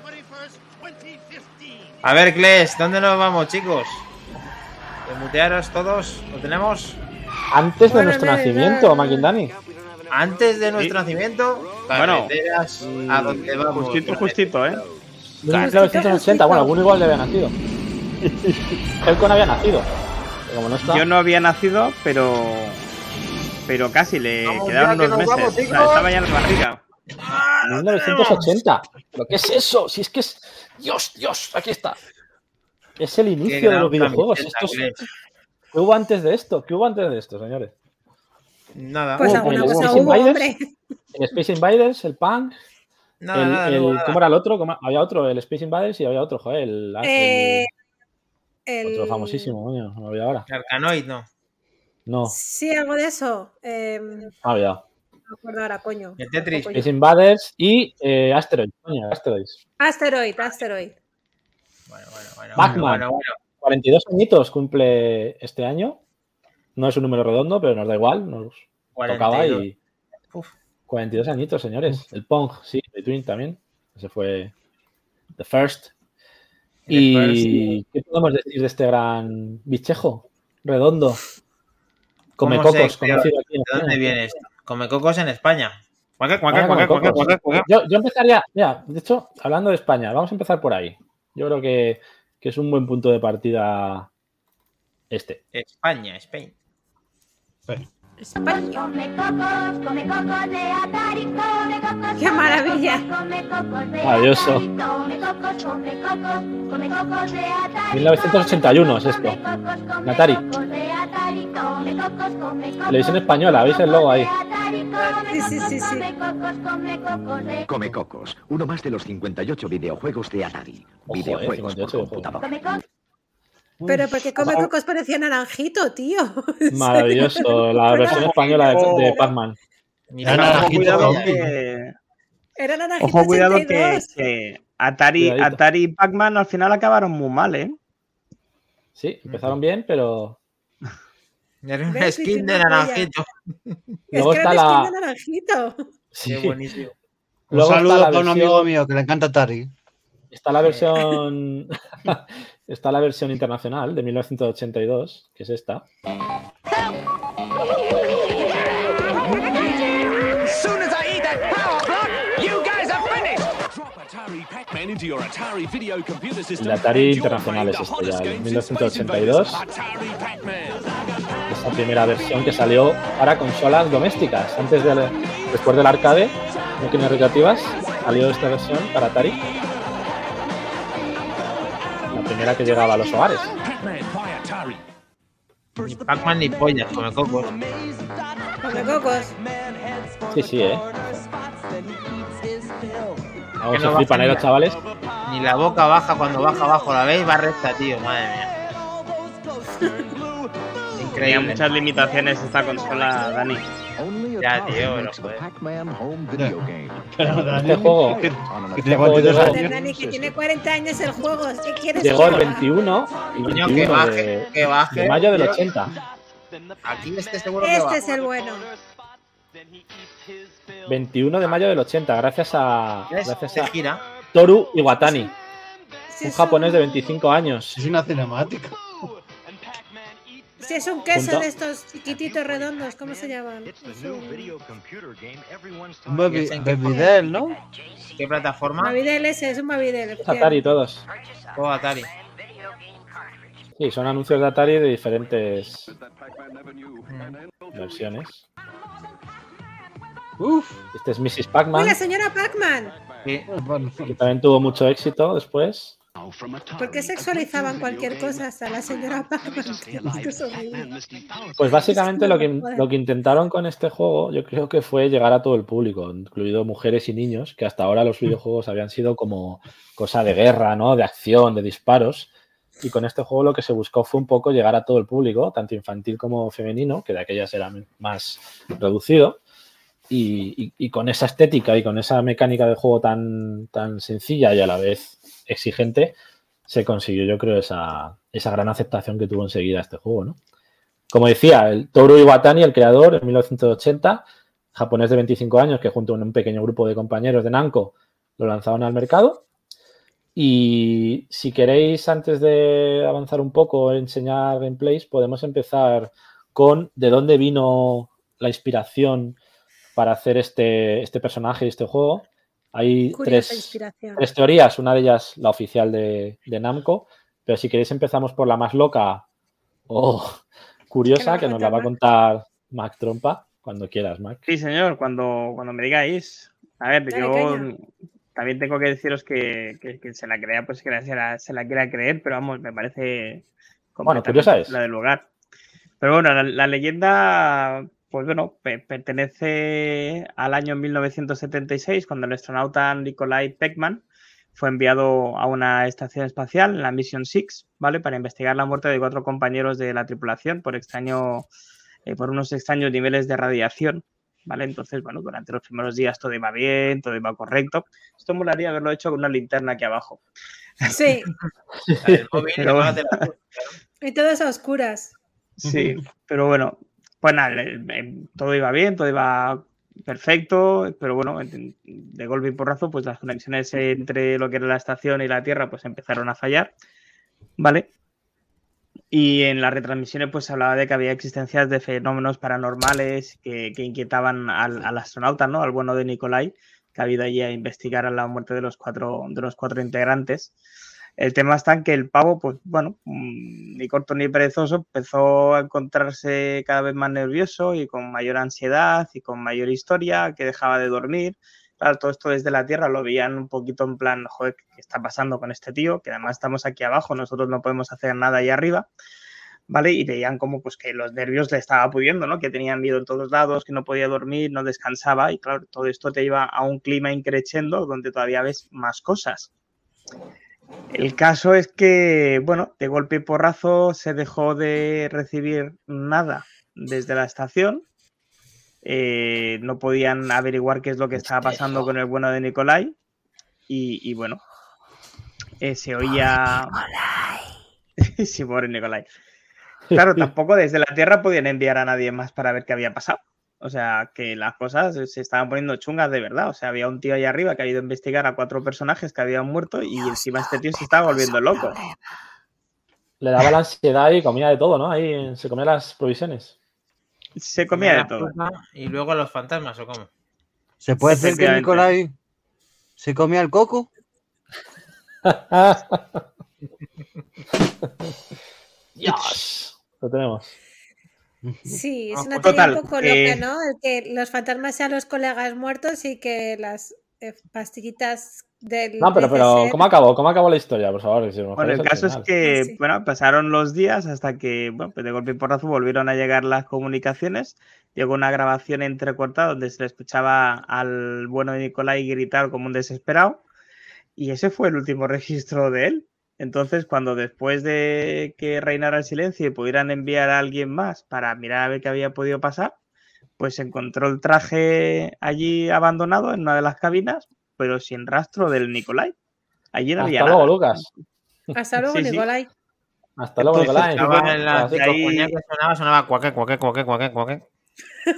A ver, Kles, ¿dónde nos vamos, chicos? Mutearos todos, ¿lo tenemos? Antes de Bueno, nuestro nacimiento. Maquindani. Antes de nuestro Sí. nacimiento, Bueno, a donde vamos. Justito, justito, ¿eh? 1980, bueno, alguno igual le había nacido. Helcon había nacido. Pero como no está. Yo no había nacido, pero. Pero casi le Vamos quedaron que unos nos meses. vamos, O sea, chicos. estaba ya en la barriga. 1980. ¿Pero qué es eso? Si es que es. Dios, Dios, aquí está. Es el inicio de los videojuegos. Esto es-. ¿Qué hubo antes de esto? ¿Qué hubo antes de esto, señores? Nada, Pues alguna el cosa Space hubo, Invaders, hombre. El Space Invaders, el Punk, nada, el, nada, el- no, nada. ¿cómo era el otro? ¿Cómo- Había otro, el Space Invaders y había otro, joder, el, Eh, el- otro famosísimo, coño, no había ahora. Arcanoid, no. No, Sí, algo de eso. Eh, no no había. me acuerdo ahora, coño. El Tetris. Space Invaders y eh, Asteroid, coño, Asteroids. Asteroid, asteroid. Bueno, bueno, bueno. Batman. Bueno, bueno. 42 añitos cumple este año. No es un número redondo, pero nos da igual. Nos tocaba 42. y. Uf. 42 añitos, señores. El Pong, sí, Between también. Ese fue The First. The ¿Y qué podemos decir de este gran bichejo? Redondo. Come ¿Cómo se cocos, conocido aquí ¿De dónde España. viene esto? Come cocos en España. Yo empezaría, mira, de hecho, hablando de España, vamos a empezar por ahí. Yo creo que, que es un buen punto de partida este. España, Spain. España. Come cocos, come cocos de Atari, come cocos. ¡Qué maravilla! Atari. 1981 es esto. Come Atari. cocos de Atari, come cocos, come cocos. Televisión española, ¿veis el logo ahí? Sí, sí, sí, sí. Come cocos, come cocos de Come Cocos, uno más de los 58 videojuegos de Atari. Ojo, eh, videojuegos por 58 videojuegos. computador. Pero porque come cocos parecía naranjito, tío. Maravilloso, la versión española de, de. Pac-Man. Era naranjito que, Era naranjito ojo, cuidado que, 82. que Atari. Atari y Pac-Man al final acabaron muy mal, ¿eh? Sí, empezaron bien, pero Era un ¿Ves? skin de naranjito. Es luego que era está un la- skin de naranjito. sí, Qué buenísimo. Un Luego está saludo para un amigo versión- mío que le encanta Atari. Está la versión. Está la versión internacional de 1982, que es esta. El Atari internacional es the este ya, el games in Space 1982. Invaders. Atari Pac-Man. Esa primera versión que salió para consolas domésticas. Antes de, después del arcade, máquinas recreativas, salió esta versión para Atari. La primera que llegaba a los hogares. Ni Pac-Man ni pollas, come cocos. Come cocos. Sí, sí, eh. Vamos, no se flipan baja eh, chavales. Ni la boca baja cuando baja abajo, ¿la veis? Va recta, tío, madre mía. Tenía Increíble. muchas limitaciones esta consola, Dani. Ya, tío, pero Dani, Este juego que- an que Atari tiene juego 42 llegó- Joder, años. Dani, que tiene 40 años el juego. ¿Qué quieres llegó que el haga? 21, y Coño, que 21 baje, de, que baje. de mayo del tío. 80. Aquí este seguro que Este baja. es el bueno. 21 de mayo del 80, gracias a, gracias a gira. Toru Iwatani, un japonés de 25 años. Es una cinemática. Si es un queso de estos chiquititos redondos, ¿cómo se llaman? Un- Un baby, ¿Es en qué baby Dell, ¿no? ¿Qué plataforma? Mavidel ese, es un Mavidel. Es Atari todos. Todo Atari. Sí, son anuncios de Atari de diferentes Mm. versiones. Uf. Este es Mrs. ¡Uy, Pac-Man, la señora Pac-Man! Sí. Que también tuvo mucho éxito después. ¿Por qué sexualizaban cualquier cosa hasta la señora horrible. Pues básicamente lo que, lo que intentaron con este juego, yo creo que fue llegar a todo el público, incluido mujeres y niños, que hasta ahora los videojuegos habían sido como cosa de guerra, ¿no? De acción, de disparos. Y con este juego lo que se buscó fue un poco llegar a todo el público, tanto infantil como femenino, que de aquellas era más reducido. Y, y- y con esa estética y con esa mecánica de juego tan, tan sencilla y a la vez exigente, se consiguió, yo creo, esa, esa gran aceptación que tuvo enseguida este juego, ¿no? Como decía, el Toru Iwatani, el creador, en 1980, japonés de 25 años, que junto a un pequeño grupo de compañeros de Namco lo lanzaron al mercado. Y si queréis, antes de avanzar un poco, enseñar gameplays, podemos empezar con de dónde vino la inspiración para hacer este, este personaje y este juego. Hay tres, tres teorías, una de ellas la oficial de, de Namco, pero si queréis empezamos por la más loca o curiosa, Que nos la va a contar Mac Trompa, cuando quieras, Mac. Sí, señor, cuando, cuando me digáis. A ver, Dale, yo caña. también tengo que deciros que, que, que se la crea, pues que se la, se la quiera creer, pero vamos, me parece Bueno, curiosa es. la del lugar. Pero bueno, la, la leyenda, pues bueno, pe- pertenece al año 1976, cuando el astronauta Nikolai Peckman fue enviado a una estación espacial, la Mission 6, ¿vale? Para investigar la muerte de cuatro compañeros de la tripulación por extraño, eh, por unos extraños niveles de radiación, ¿vale? Entonces, bueno, durante los primeros días todo iba bien, todo iba correcto. Esto molaría haberlo hecho con una linterna aquí abajo. Sí, y todas a oscuras. Sí, pero bueno, pues nada, todo iba bien, todo iba perfecto, pero bueno, en- de golpe y porrazo, pues las conexiones entre lo que era la estación y la Tierra, pues empezaron a fallar, ¿vale? Y en las retransmisiones, pues hablaba de que había existencias de fenómenos paranormales que, que inquietaban al, al astronauta, ¿no? Al bueno de Nikolai, que ha ido allí a investigar a la muerte de los cuatro, de los cuatro integrantes. El tema está en que el pavo, pues bueno, mm, ni corto ni perezoso, empezó a encontrarse cada vez más nervioso y con mayor ansiedad y con mayor historia, que dejaba de dormir. Claro, todo esto desde la Tierra lo veían un poquito en plan, joder, ¿qué está pasando con este tío? Que además estamos aquí abajo, nosotros no podemos hacer nada ahí arriba. ¿Vale? Y veían como pues que los nervios le estaba pudiendo, ¿no? Que tenían miedo en todos lados, que no podía dormir, no descansaba y claro, todo esto te lleva a un clima increchendo donde todavía ves más cosas. El caso es que, bueno, de golpe y porrazo se dejó de recibir nada desde la estación. Eh, no podían averiguar qué es lo que estaba pasando con el bueno de Nicolai. Y, y bueno, eh, se oía. sí, pobre Nicolai. Claro, tampoco desde la Tierra podían enviar a nadie más para ver qué había pasado. O sea, que las cosas se estaban poniendo chungas de verdad. O sea, había un tío ahí arriba que ha ido a investigar a cuatro personajes que habían muerto y encima este tío se estaba volviendo loco. Le daba la ansiedad y comía de todo, ¿no? Ahí se comía las provisiones. Se comía de todo. Y luego los fantasmas, ¿o cómo? ¿Se puede decir que Nicolai se comía el coco? Dios. Lo tenemos. Sí, es Ah, una total, teoría un poco eh, loca, ¿no? El que los fantasmas sean los colegas muertos y que las eh, pastillitas del. No, pero, pero DCS ¿cómo acabó? ¿Cómo acabó la historia? Por favor, si Bueno, el caso es que, Ah, sí. bueno, pasaron los días hasta que, bueno, pues de golpe y porrazo volvieron a llegar las comunicaciones. Llegó una grabación entrecortada donde se le escuchaba al bueno de Nicolai gritar como un desesperado. Y ese fue el último registro de él. Entonces, cuando después de que reinara el silencio y pudieran enviar a alguien más para mirar a ver qué había podido pasar, pues encontró el traje allí abandonado en una de las cabinas, pero sin rastro del Nicolai. Allí no había Hasta luego, nada. Lucas. Hasta luego, Sí, sí. Nicolai. Hasta luego, Nicolai. Estaba en la Así, ahí- que sonaba, sonaba cuaque, cuaque, cuaque, cuaque, cuaque.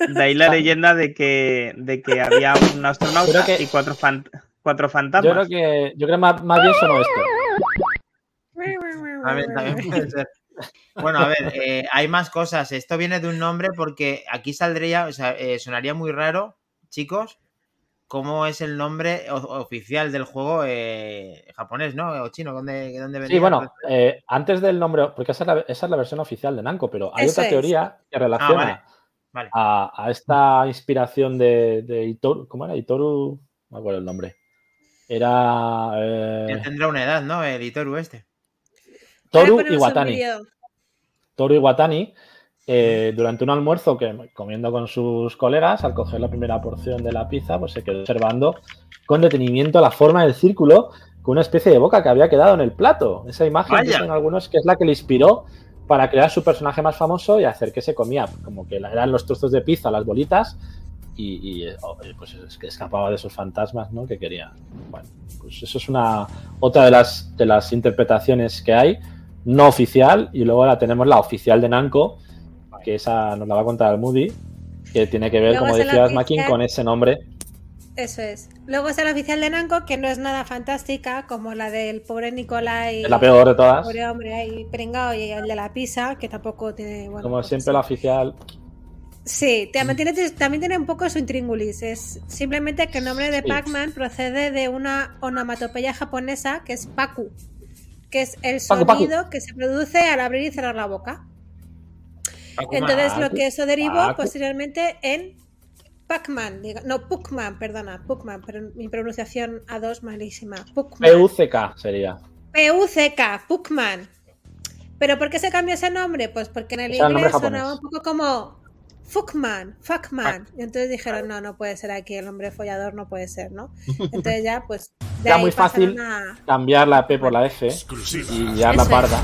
De ahí la leyenda de que, de que había un astronauta que- y cuatro, fan- cuatro Yo fantasmas. creo que, yo creo más, más bien sonó esto. También, también puede ser. Bueno, a ver, eh, hay más cosas. Esto viene de un nombre porque aquí saldría, o sea, eh, sonaría muy raro, chicos, cómo es el nombre oficial del juego eh, japonés, ¿no? O chino, ¿dónde, dónde venía? Sí, bueno, eh, antes del nombre, porque esa es, la, esa es la versión oficial de Namco, pero hay Eso otra es. teoría que relaciona vale, vale. A, a esta inspiración de, de Itoru, ¿cómo era? Itoru, no me acuerdo el nombre. Era eh, tendrá una edad, ¿no? El Itoru este. Toru Iwatani. vídeo. Toru Iwatani, eh, durante un almuerzo que comiendo con sus colegas, al coger la primera porción de la pizza, pues se quedó observando con detenimiento la forma del círculo con una especie de boca que había quedado en el plato. Esa imagen dicen algunos que es la que le inspiró para crear su personaje más famoso y hacer que se comía, como que eran los trozos de pizza, las bolitas, y, y, eh, oh, eh, pues es que escapaba de esos fantasmas, ¿no? Que quería. Bueno, pues eso es una otra de las de las interpretaciones que hay, no oficial, y luego la tenemos la oficial de Nanco, que esa nos la va a contar el Moody, que tiene que ver, Luego como decías, Makin, con ese nombre. Eso es. Luego está la oficial de Nanco, que no es nada fantástica, como la del pobre Nicolai. Es la peor de todas. Pobre hombre ahí pringado y el de la pizza, que tampoco tiene. Bueno, Como pues siempre, sí. la oficial. Sí, también tiene, también tiene un poco su intríngulis. Es simplemente que el nombre de Sí. Pac-Man procede de una onomatopeya japonesa que es Paku, que es el sonido que se produce al abrir y cerrar la boca. Entonces, lo que eso derivó posteriormente en Pac-Man. No, Puckman, perdona, Puckman, pero mi pronunciación a dos malísima. Puckman. PUCK sería. P-U-C-K, Puckman. ¿Pero por qué se cambió ese nombre? Pues porque en el O sea, inglés sonaba un poco como Fuckman, Fuckman. Y entonces dijeron, no, no puede ser aquí, el hombre follador no puede ser, ¿no? Entonces ya, pues, de ahí muy fácil a- cambiar la P por la F y liar la es. parda.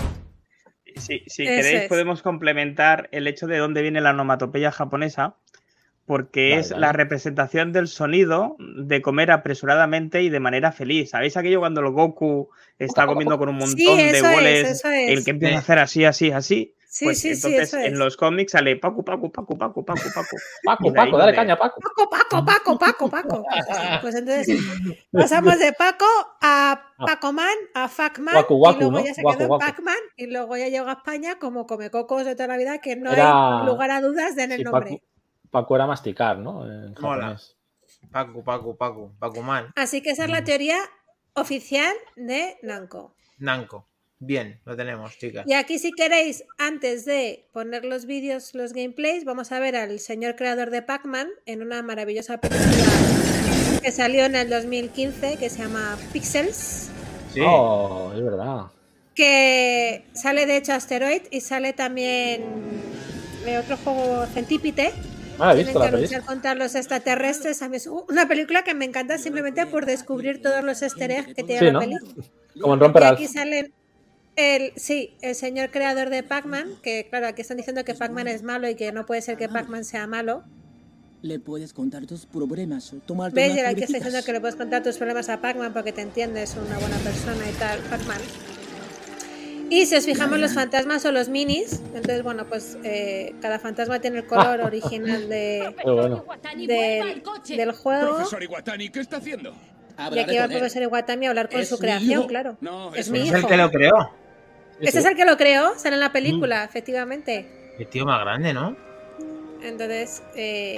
Si, queréis, es. podemos complementar el hecho de dónde viene la onomatopeya japonesa, porque Vale, es vale. la representación del sonido de comer apresuradamente y de manera feliz. ¿Sabéis aquello cuando el Goku está comiendo con un montón Sí, de es, goles? eso es. El que empieza a Sí. hacer así, así, así. Sí, Pues sí, sí, entonces eso es. en los cómics sale Pacu, Pacu, Pacu. Paco, Y de ahí Paco, dale caña, Paco. Paco, Paco, Paco, Paco, Paco. Pues, entonces pasamos de Paco a Pacoman, a Facman, y luego ¿no? ya se quedó. Pacman, y luego ya llegó a España como come cocos de toda la vida, que no Era- hay lugar a dudas de en el Sí, nombre. Paco, Paco era masticar, ¿no? En Mola. japonés. Pacu, Pacu, Pacu, Pacuman. Así que esa es Mm. la teoría oficial de Nanco. Namco. Bien, lo tenemos, chicas. Y aquí si queréis, antes de poner los vídeos, los gameplays, vamos a ver al señor creador de Pac-Man en una maravillosa película que salió en el 2015 que se llama Pixels, Sí. Oh, es verdad. que sale de hecho Asteroid y sale también de otro juego Centípite. Ah, visto que la contra los extraterrestres. A mí es una película que me encanta simplemente por descubrir todos los easter eggs que tiene Sí, la ¿no? peli. Como en Romper Y aquí salen el, sí, el señor creador de Pac-Man, que claro, aquí están diciendo que Pac-Man es malo y que no puede ser que Pac-Man sea malo. Le puedes contar tus problemas o tomarte ¿Ves? Aquí está diciendo que le puedes contar tus problemas a Pac-Man porque te entiendes, una buena persona y tal, Pac-Man. Y si os fijamos los fantasmas o los minis, entonces bueno, pues eh, cada fantasma tiene el color original de, bueno. del, del juego. Profesor Iwatani, ¿qué está haciendo? Y aquí va el profesor Iwatani a hablar con su creación, hijo. claro. No, es mi no. Es hijo. el que lo creó. Este sí. es el que lo creó, sale en la película, efectivamente. Qué tío más grande, ¿no? Entonces, eh,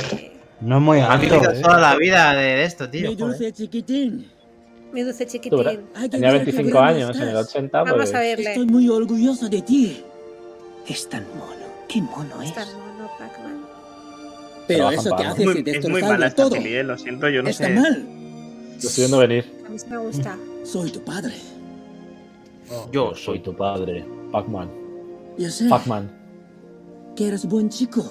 No es muy Ha alto. vivido ¿eh? toda la vida de, esto, tío. Mi dulce chiquitín. ¿Verdad? chiquitín. Ay, qué Tenía bien, qué 25 bien años, en el estás. 80, Vamos pues. a verle. Estoy muy orgulloso de ti. Es tan mono. Qué mono es. Está mono, Pac-Man. Pero Trabajan eso Es haces muy, es es muy mala esta todo. peli, eh, lo siento, yo no Está sé. mal. Lo estoy viendo venir. A mí sí me gusta. Soy tu padre. Yo soy tu padre. Pac-Man. Yo sé Pac-Man. que eres buen chico.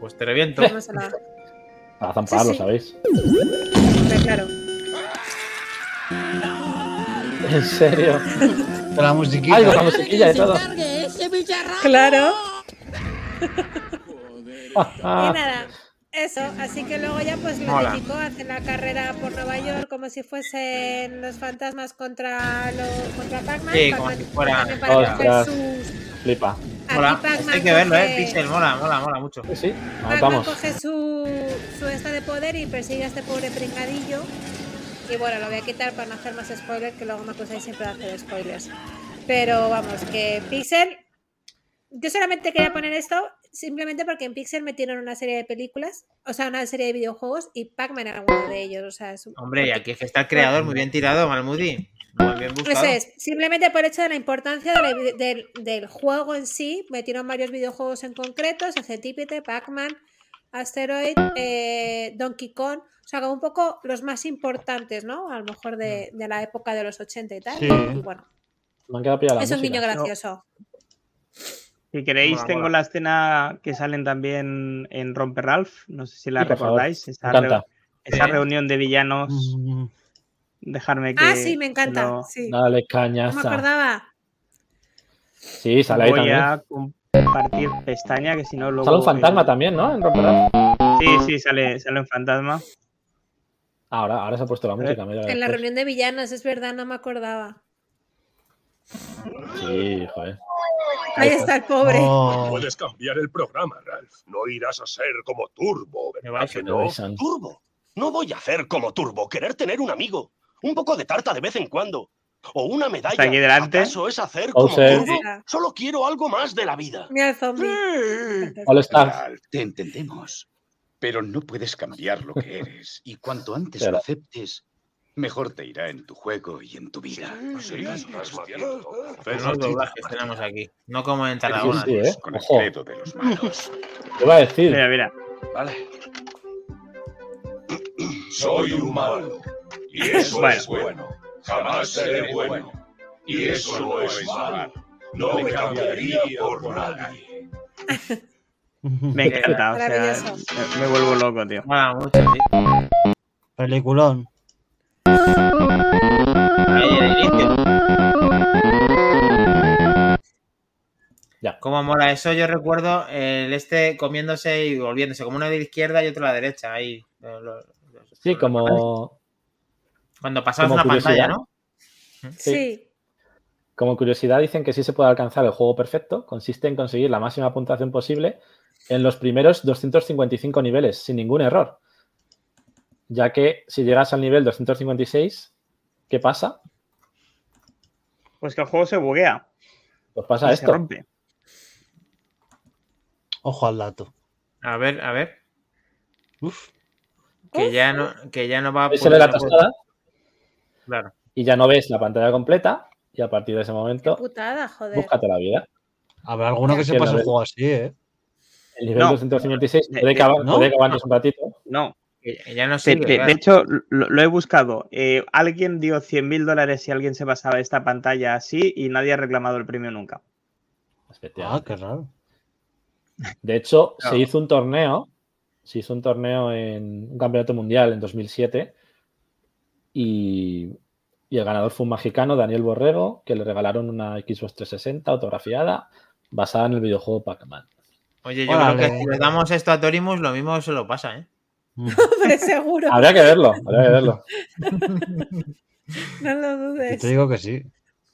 Pues te reviento. Vamos a la... Para zamparlo, Sí, sí. ¿sabéis? Hombre, claro. En serio. De la musiquita. Ay, con la musiquilla y todo. ese! Claro. Y nada, eso. Así que luego ya pues lo dedicó a hacer la carrera por Nueva York como si fuesen los fantasmas contra, lo, contra Pac-Man. Sí, como Pac-Man si fuera- Ostras. Flipa. Mola. Hay que verlo, eh. coge- Pixel, mola, mola, mola mucho. Sí, sí. Pac-Man coge su, su esta de poder y persigue a este pobre pringadillo. Y bueno, lo voy a quitar para no hacer más spoilers, que luego me acusáis siempre de hacer spoilers. Pero vamos, que Pixel. Yo solamente quería poner esto simplemente porque en Pixel metieron una serie de películas, o sea, una serie de videojuegos y Pac-Man era uno de ellos. O sea, es un- Hombre, y aquí es que está el creador muy bien tirado, Malmudi. Muy bien buscado. Eso es, simplemente por hecho de la importancia de la vi- del, del juego en sí, metieron varios videojuegos en concreto, Centípede, Pac-Man, Asteroid, eh, Donkey Kong, sea, como un poco los más importantes, ¿no? A lo mejor de, de la época de los 80 y tal. Sí. Y bueno, Me han quedado pillado la es un guiño gracioso. Si queréis, tengo la escena que salen también en Romper Ralph. No sé si la Sí, recordáis. Esa, reunión de villanos. Mm, Dejarme que. Ah, sí, me encanta. se lo- Sí. Dale, No me cañaza. acordaba. Sí, sale ahí Voy también. a compartir pestaña, que si no luego. Sale un fantasma también, ¿no? En Romper. Sí, sí, sale, sale un fantasma. Ahora, ahora se ha puesto la música. mira, En la después. reunión de villanos, es verdad, no me acordaba. Sí, joder. Ahí está el pobre. oh, Puedes cambiar el programa, Ralph. No irás a ser como Turbo, Me ¿verdad que no? Turbo. No voy a hacer como Turbo, querer tener un amigo. Un poco de tarta de vez en cuando. O una medalla. Está aquí delante. ¿Acaso es hacer como. Turbo? Solo quiero algo más de la vida. mira el zombie. All Star. Ralph, te entendemos. Pero no puedes cambiar lo que eres. Y cuanto antes Claro. lo aceptes, mejor te irá en tu juego y en tu vida. Sí, es cierto. Los doblajes tenemos aquí. No como en Sí, Tarragona. sí, ¿eh? Con el Ojo. credo de los malos. Te iba a decir. Mira, mira. Vale. Soy humano. Y eso Bueno. es bueno. Jamás seré bueno. Y eso no es malo. No me cambiaría por nadie. Me encanta. O sea, me, me vuelvo loco, tío. Mola mucho, sí. Peliculón. Ahí el inicio. Ya. Cómo mola eso, yo recuerdo el este comiéndose y volviéndose, como uno de la izquierda y otro de la derecha. Ahí. Sí, como, Cuando pasabas como una pantalla. ¿no? Sí. como curiosidad, dicen que sí se puede alcanzar el juego perfecto. Consiste en conseguir la máxima puntuación posible en los primeros 255 niveles, sin ningún error. Ya que si llegas al nivel 256, ¿qué pasa? Pues que el juego se buguea. Pues pasa y se esto. rompe. Ojo al dato. A ver, a ver. Uf. Que ya no, que ya no va a ve la poder- tostada Claro. y ya no ves la pantalla completa y a partir de ese momento, Putada, joder. búscate la vida. Habrá alguno que se pase el juego así, ¿eh? El nivel No. 256 De- puede que avances un ratito. No. Ya no sirve. de- hecho, lo, lo he buscado. Eh, alguien dio 100 mil dólares si alguien se pasaba esta pantalla así y nadie ha reclamado el premio nunca. Ah, qué raro. De hecho, se hizo un torneo, se hizo un torneo en un campeonato mundial en 2007 y, y el ganador fue un mexicano, Daniel Borrego, que le regalaron una Xbox 360 autografiada basada en el videojuego Pac-Man. Oye, yo creo que si le damos esto a Torimus, lo mismo se lo pasa, ¿eh? Hombre, seguro. Habría que verlo, habría que verlo. No lo Yo dudes. te digo que sí.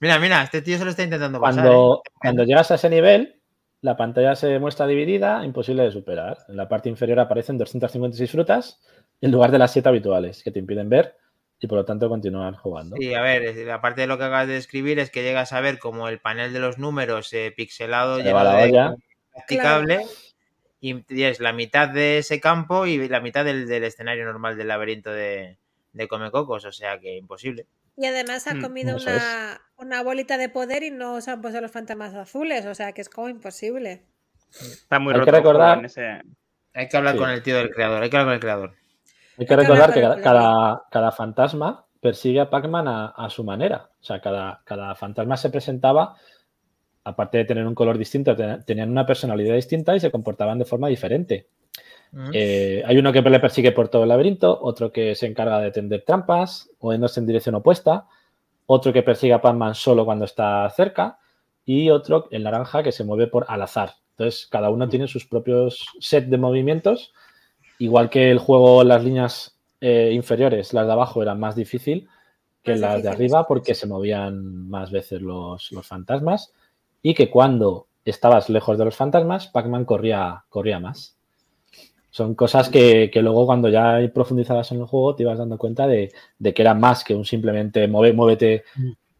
Mira, mira, este tío se lo está intentando pasar. ¿eh? Cuando, cuando llegas a ese nivel, la pantalla se muestra dividida, imposible de superar. En la parte inferior aparecen 256 frutas en lugar de las 7 habituales que te impiden ver y por lo tanto continuar jugando. Sí, a ver, aparte de lo que acabas de describir, es que llegas a ver como el panel de los números eh, pixelado, Se lleno va la de practicable, y tienes la mitad de ese campo y la mitad del, del escenario normal del laberinto de, de Comecocos, o sea que imposible. Y además ha Mm, comido una, una bolita de poder y no se han puesto los fantasmas azules, o sea que es como imposible. Está muy Hay que roto juego recordar- en ese- Hay que hablar Sí. con el tío del creador, hay que hablar con el creador. Hay que Hay que recordar que cada, cada fantasma persigue a Pac-Man a, a su manera. O sea, cada, cada fantasma se presentaba, aparte de tener un color distinto, te- tenían una personalidad distinta y se comportaban de forma diferente. Mm. Eh, hay uno que le persigue por todo el laberinto, otro que se encarga de tender trampas, moviéndose en dirección opuesta, otro que persigue a Pac-Man solo cuando está cerca y otro, el naranja, que se mueve por al azar. Entonces, cada uno tiene sus propios set de movimientos, igual que el juego, las líneas eh, inferiores, las de abajo eran más difícil que Más las de arriba porque se movían más veces los, los fantasmas y que cuando estabas lejos de los fantasmas, Pac-Man corría, corría más. Son cosas que, que luego cuando ya profundizabas en el juego te ibas dando cuenta de, de que era más que un simplemente mueve, muévete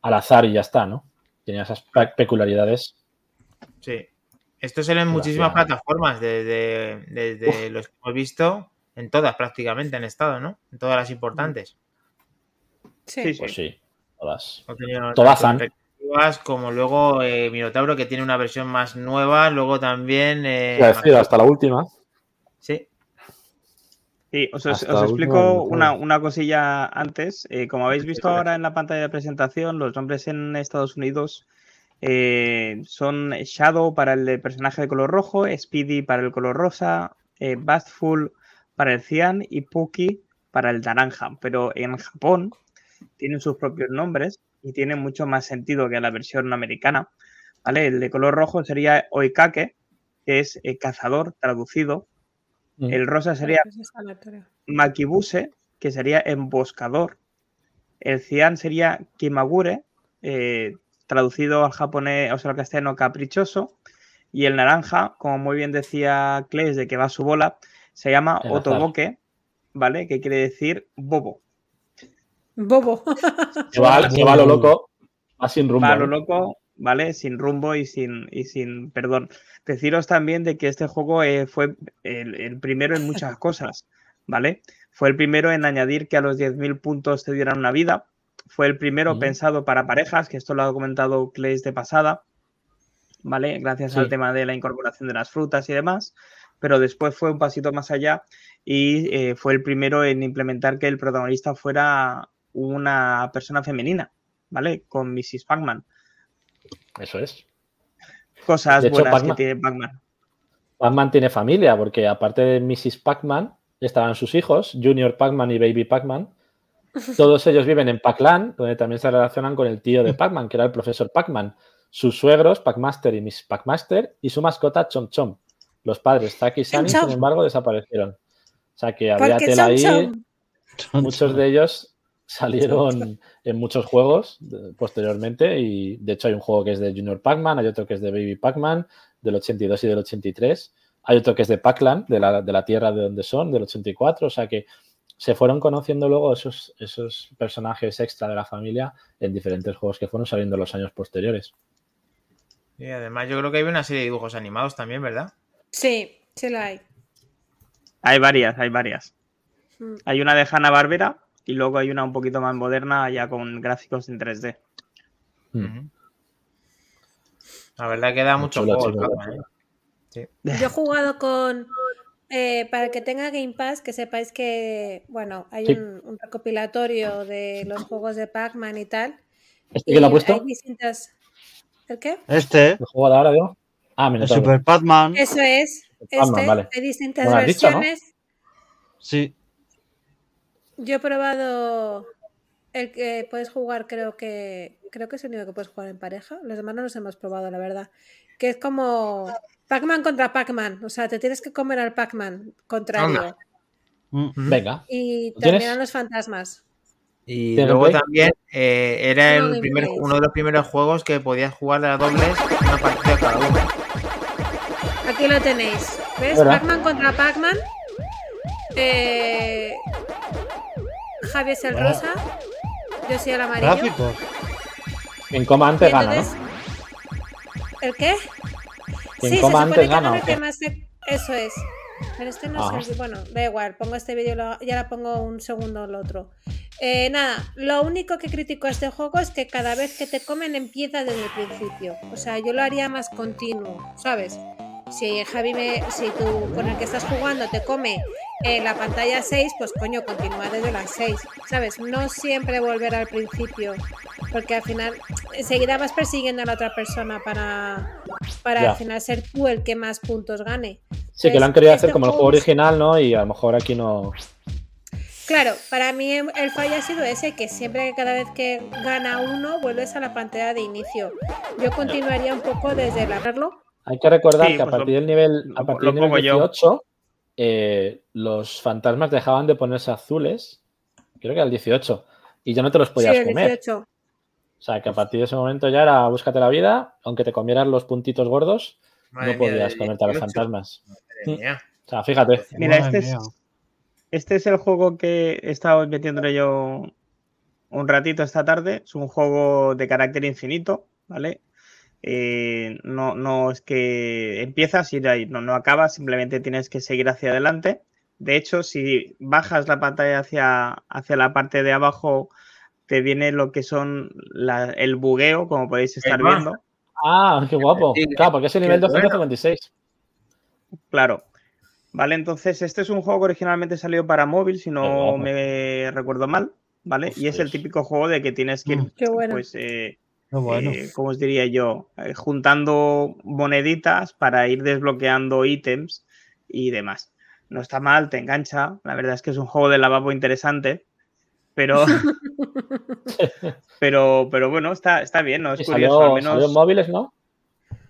al azar y ya está, ¿no? Tenía esas pe- peculiaridades. Sí. Esto se lee en muchísimas plataformas, desde, desde los que hemos visto, en todas prácticamente han estado, ¿no? En todas las importantes. Sí. Sí, sí. Pues sí, todas. Todas han. Como luego eh, Minotauro, que tiene una versión más nueva, luego también... eh, Iba a decir, hasta la última. Sí, Sí, os, explico una, una cosilla antes. Eh, como habéis visto ahora en la pantalla de presentación, los nombres en Estados Unidos eh, son Shadow para el personaje de color rojo, Speedy para el color rosa, eh, Bastful para el cian y Pookie para el naranja. Pero en Japón tienen sus propios nombres y tienen mucho más sentido que la versión americana. ¿vale? El de color rojo sería Oikake, que es eh, cazador traducido. Mm. El rosa sería Pues. Makibuse, que sería emboscador. El cian sería Kimagure, eh, traducido al japonés, o sea, al castellano, caprichoso. Y el naranja, como muy bien decía Kles, de que va a su bola, se llama. Otoboke, ¿vale? Que quiere decir bobo. Bobo. Que va, que va a lo loco, va sin rumbo. Va a lo loco, ¿vale? Sin rumbo y sin, y sin perdón. Deciros también de que este juego eh, fue el, el primero en muchas cosas, ¿vale? Fue el primero en añadir que a los 10.000 puntos te dieran una vida. Fue el primero pensado para parejas, que esto lo ha comentado Clays de pasada, ¿vale? Gracias Sí. al tema de la incorporación de las frutas y demás. Pero después fue un pasito más allá y eh, fue el primero en implementar que el protagonista fuera una persona femenina, ¿vale? Con Mrs. Pac-Man. Eso es. Cosas hecho, buenas que tiene Pac-Man. Pac-Man tiene familia, porque aparte de Mrs. Pac-Man, estaban sus hijos, Junior Pac-Man y Baby Pac-Man. Todos ellos viven en Pac-Land, donde también se relacionan con el tío de Pac-Man, que era el profesor Pac-Man. Sus suegros, Pac-Master y Miss Pac-Master, y su mascota, Chom Chom. Los padres, Taki y Sunny, sin embargo, desaparecieron. O sea que había tela ahí. Chom. Muchos de ellos salieron en muchos juegos posteriormente y de hecho hay un juego que es de Junior Pac-Man, hay otro que es de Baby Pac-Man del 82 y del 83, hay otro que es de Pac-Land, de la, de la tierra de donde son, del 84, o sea que se fueron conociendo luego esos, esos personajes extra de la familia en diferentes juegos que fueron saliendo en los años posteriores. Y además yo creo que hay una serie de dibujos animados también, ¿verdad? Sí, sí lo hay. Hay varias, hay varias. Mm. Hay una de Hanna Barbera y luego hay una un poquito más moderna ya con gráficos en 3D. Mm. La verdad que da Muy mucho chulo, juego. el. Pac-Man, ¿eh? Sí. Yo he jugado con. eh, para el que tenga Game Pass, que sepáis que, bueno, hay Sí. un, un recopilatorio de los juegos de Pac-Man y tal. ¿Este que lo ha puesto? Hay distintas. ¿El qué? Este, ¿El juego de ahora, digo? Ah, el Minotauro. Super Batman. Eso es. Pac-Man, Este. vale. Hay distintas dicho, ¿no? versiones. Sí. Yo he probado el que puedes jugar, creo que creo que es el único que puedes jugar en pareja. Los demás no los hemos probado, la verdad. Que es como Pac-Man contra Pac-Man. O sea, te tienes que comer al Pac-Man contrario. Anda. Mm. Venga. Y terminan los fantasmas. Y ¿Tiene luego también eh, era No el primer, uno de los primeros juegos que podías jugar a dobles una partida cada uno. Aquí lo tenéis. ¿Ves? Pac-Man contra Pac-Man. Eh, Javi es el Bueno. rosa. Yo soy el amarillo. Gráficos. Quien coma antes gana, ¿no? ¿El qué? Quien sí, se coma supone antes que gana, gana más se- Eso es. Pero este no es el... Bueno, da igual, pongo este vídeo y lo- ya la pongo un segundo el otro. Eh, nada, lo único que critico a este juego es que cada vez que te comen empieza desde el principio. O sea, yo lo haría más continuo, ¿sabes? Si Javi me, si tú con el que estás jugando te come en la pantalla 6, pues coño, continúa desde las 6, ¿sabes? No siempre volver al principio, porque al final enseguida vas persiguiendo a la otra persona para, para Ya. al final ser tú el que más puntos gane. Sí, que lo han querido hacer como el juego original, ¿no? Y a lo mejor aquí no. Claro, para mí el fallo ha sido ese, que siempre que cada vez que gana uno vuelves a la pantalla de inicio. Yo continuaría un poco desde el abrirlo. Hay que recordar Sí, que a pues lo- partir del nivel, a partir del nivel pongo yo. 18, eh, los fantasmas dejaban de ponerse azules. Creo que al 18. Y ya no te los podías sí, el comer. 18. O sea, que a partir de ese momento ya era búscate la vida, aunque te comieras los puntitos gordos, Madre no mía, podías comerte a los 18. fantasmas. Madre mía. O sea, fíjate. Mira, este es, este es el juego que he estado metiéndole yo un ratito esta tarde. Es un juego de carácter infinito, ¿vale? Eh, no, no es que empiezas y no, no acabas, simplemente tienes que seguir hacia adelante. De hecho, si bajas la pantalla hacia, hacia la parte de abajo, te viene lo que son la- el bugueo, como podéis estar viendo. Ah, qué guapo. Claro, porque es el nivel bueno. 256. Claro. Vale, entonces este es un juego que originalmente salió para móvil, si no me recuerdo mal, ¿vale? Y es el típico juego de que tienes que ir, Mm. Qué bueno. pues, eh, Qué bueno. eh, ¿cómo os diría yo? Eh, juntando moneditas para ir desbloqueando ítems y demás. No está mal, te engancha. La verdad es que es un juego de lavabo interesante, pero, pero, pero bueno, está, está bien, ¿no? Es Y curioso, salió, al menos. salió en móviles, ¿no?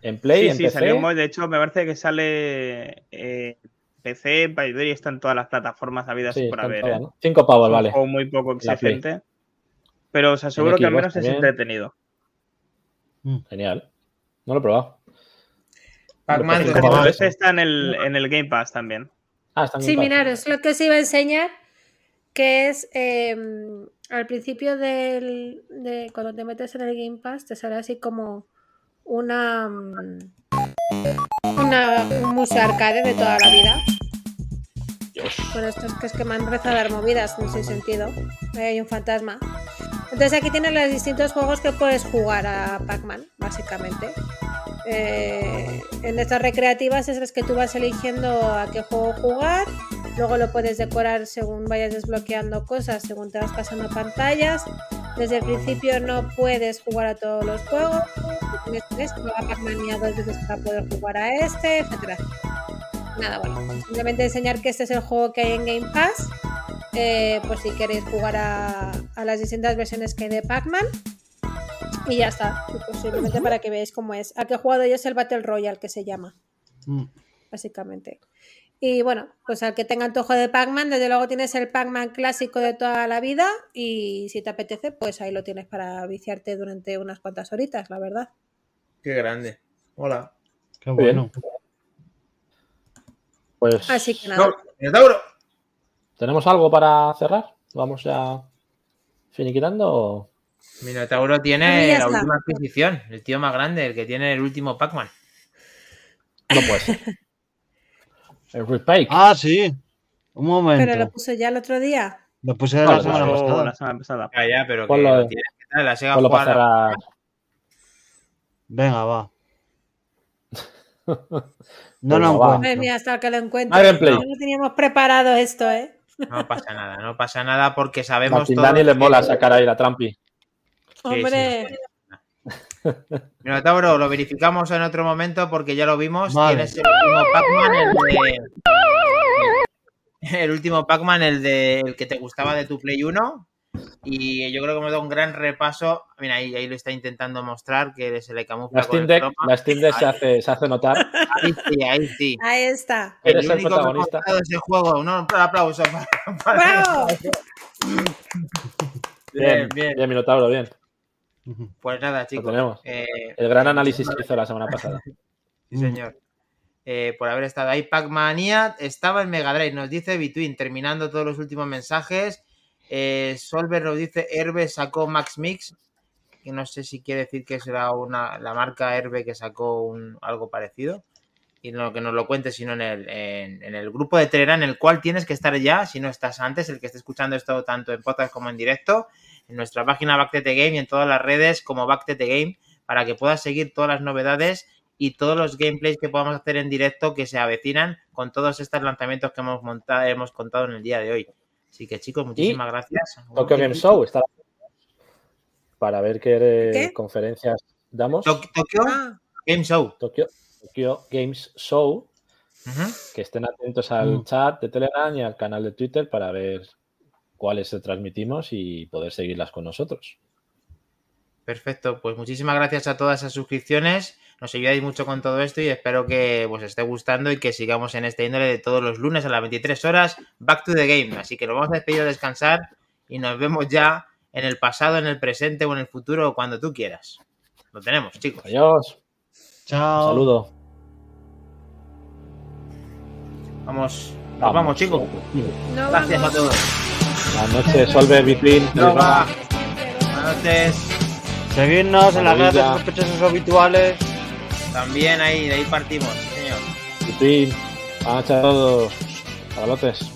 En Play, Sí, en sí, PC. salió muy- De hecho, me parece que sale eh, PC, Payday, está en todas las plataformas habidas Sí, por en haber. todas, ¿eh? ¿no? Cinco pavos, Es un vale. juego muy poco exigente. Pero os aseguro que al menos es también. Entretenido. Genial. No lo he probado. Pac-Man. Este está en el, en el Game Pass también. Ah, está en Sí, Game Pass. miraros, lo que os iba a enseñar, que es eh, al principio del, de cuando te metes en el Game Pass, te sale así como una, mm, una un museo arcade de toda la vida. Bueno, esto es que es que me han empezado a dar movidas, no sé sentido. Ahí hay un fantasma. Entonces aquí tienes los distintos juegos que puedes jugar a Pac-Man, básicamente. Eh, en estas recreativas es las que tú vas eligiendo a qué juego jugar. Luego lo puedes decorar según vayas desbloqueando cosas, según te vas pasando pantallas. Desde el principio no puedes jugar a todos los juegos. Tienes tres, juega Pac-Man dos veces para poder jugar a este, etcétera. Nada, bueno, simplemente enseñar que este es el juego que hay en Game Pass. Eh, por si queréis jugar a, a las distintas versiones que hay de Pac-Man. Y ya está. Pues simplemente para que veáis cómo es. Al que he jugado yo es el Battle Royale que se llama, Mm. básicamente. Y bueno, pues al que tenga antojo de Pac-Man, desde luego tienes el Pac-Man clásico de toda la vida. Y si te apetece, pues ahí lo tienes para viciarte durante unas cuantas horitas, la verdad. Qué grande. Hola. Qué bueno. Pues Así que nada. No. ¿Tenemos algo para cerrar? ¿Vamos ya finiquitando? o- Minotauro tiene la está. última adquisición. El tío más grande, el que tiene el último Pac-Man. No puede ser. El remake. Ah, sí. Un momento. Pero lo puso ya el otro día. Lo puse No, la semana Pasó pasada. la semana pasada. Ya, ya, pero que lo tienes que tal. La Sega. Venga, va. No lo va. encuentro. Madre mía, hasta que lo gameplay. No teníamos preparado esto, ¿eh? No pasa nada, no pasa nada porque sabemos Martín Dani le que- mola sacar ahí la trampi. Hombre, Minotauro, lo verificamos en otro momento porque ya lo vimos. Vale. Tienes el último Pac-Man, el de. El último Pac-Man, el de el que te gustaba de tu Play 1. Y yo creo que hemos dado un gran repaso. Mira, ahí, ahí lo está intentando mostrar, que se le camufla La con Steam el Deck, croma. la Steam Deck se hace, se hace notar. Ahí sí, ahí sí. ahí está. El Eres el único que ha protagonista. ese juego. Un aplauso para, para- ¡Bravo! Bien, Bien, bien. Minotauro, bien. Pues nada, chicos. tenemos. eh, El gran análisis que hizo la semana pasada. Sí, señor. Eh, por haber estado ahí. Pac-Mania estaba en Mega Drive, nos dice Between, terminando todos los últimos mensajes. Eh, Solver nos dice Herbe sacó Max Mix, que no sé si quiere decir que será una, la marca Herbe que sacó un, algo parecido. Y no que nos lo cuente, sino en el, en, el grupo de Telegram, en el cual tienes que estar ya, si no estás antes, el que esté escuchando esto tanto en podcast como en directo, en nuestra página Back Game y en todas las redes como Back Game, para que puedas seguir todas las novedades y todos los gameplays que podamos hacer en directo que se avecinan con todos estos lanzamientos que hemos montado, hemos contado en el día de hoy. Así que chicos, muchísimas gracias. Tokyo Game Show está para ver qué, eh, ¿Qué? conferencias damos. Tok- Tokyo Ah, Game Show. Tokyo, Tokyo Games Show. Que estén atentos al Mm. chat de Telegram y al canal de Twitter para ver cuáles se transmitimos y poder seguirlas con nosotros. Perfecto, pues muchísimas gracias a todas esas suscripciones. Nos ayudáis mucho con todo esto y espero que os esté gustando y que sigamos en este índole de todos los lunes a las 23 horas. Back to the game. Así que nos vamos a despedir a descansar y nos vemos ya en el pasado, en el presente o en el futuro, cuando tú quieras. Lo tenemos, chicos. Adiós. Chao. Saludo. Vamos, nos vamos, chicos. no Gracias a todos. Buenas noches, Solver, Bitwin. No va. Buenas noches. Seguidnos en las redes sospechosos habituales. También ahí, de ahí partimos, sí, señor. Bitwin. Buenas noches a todos. Cabalotes.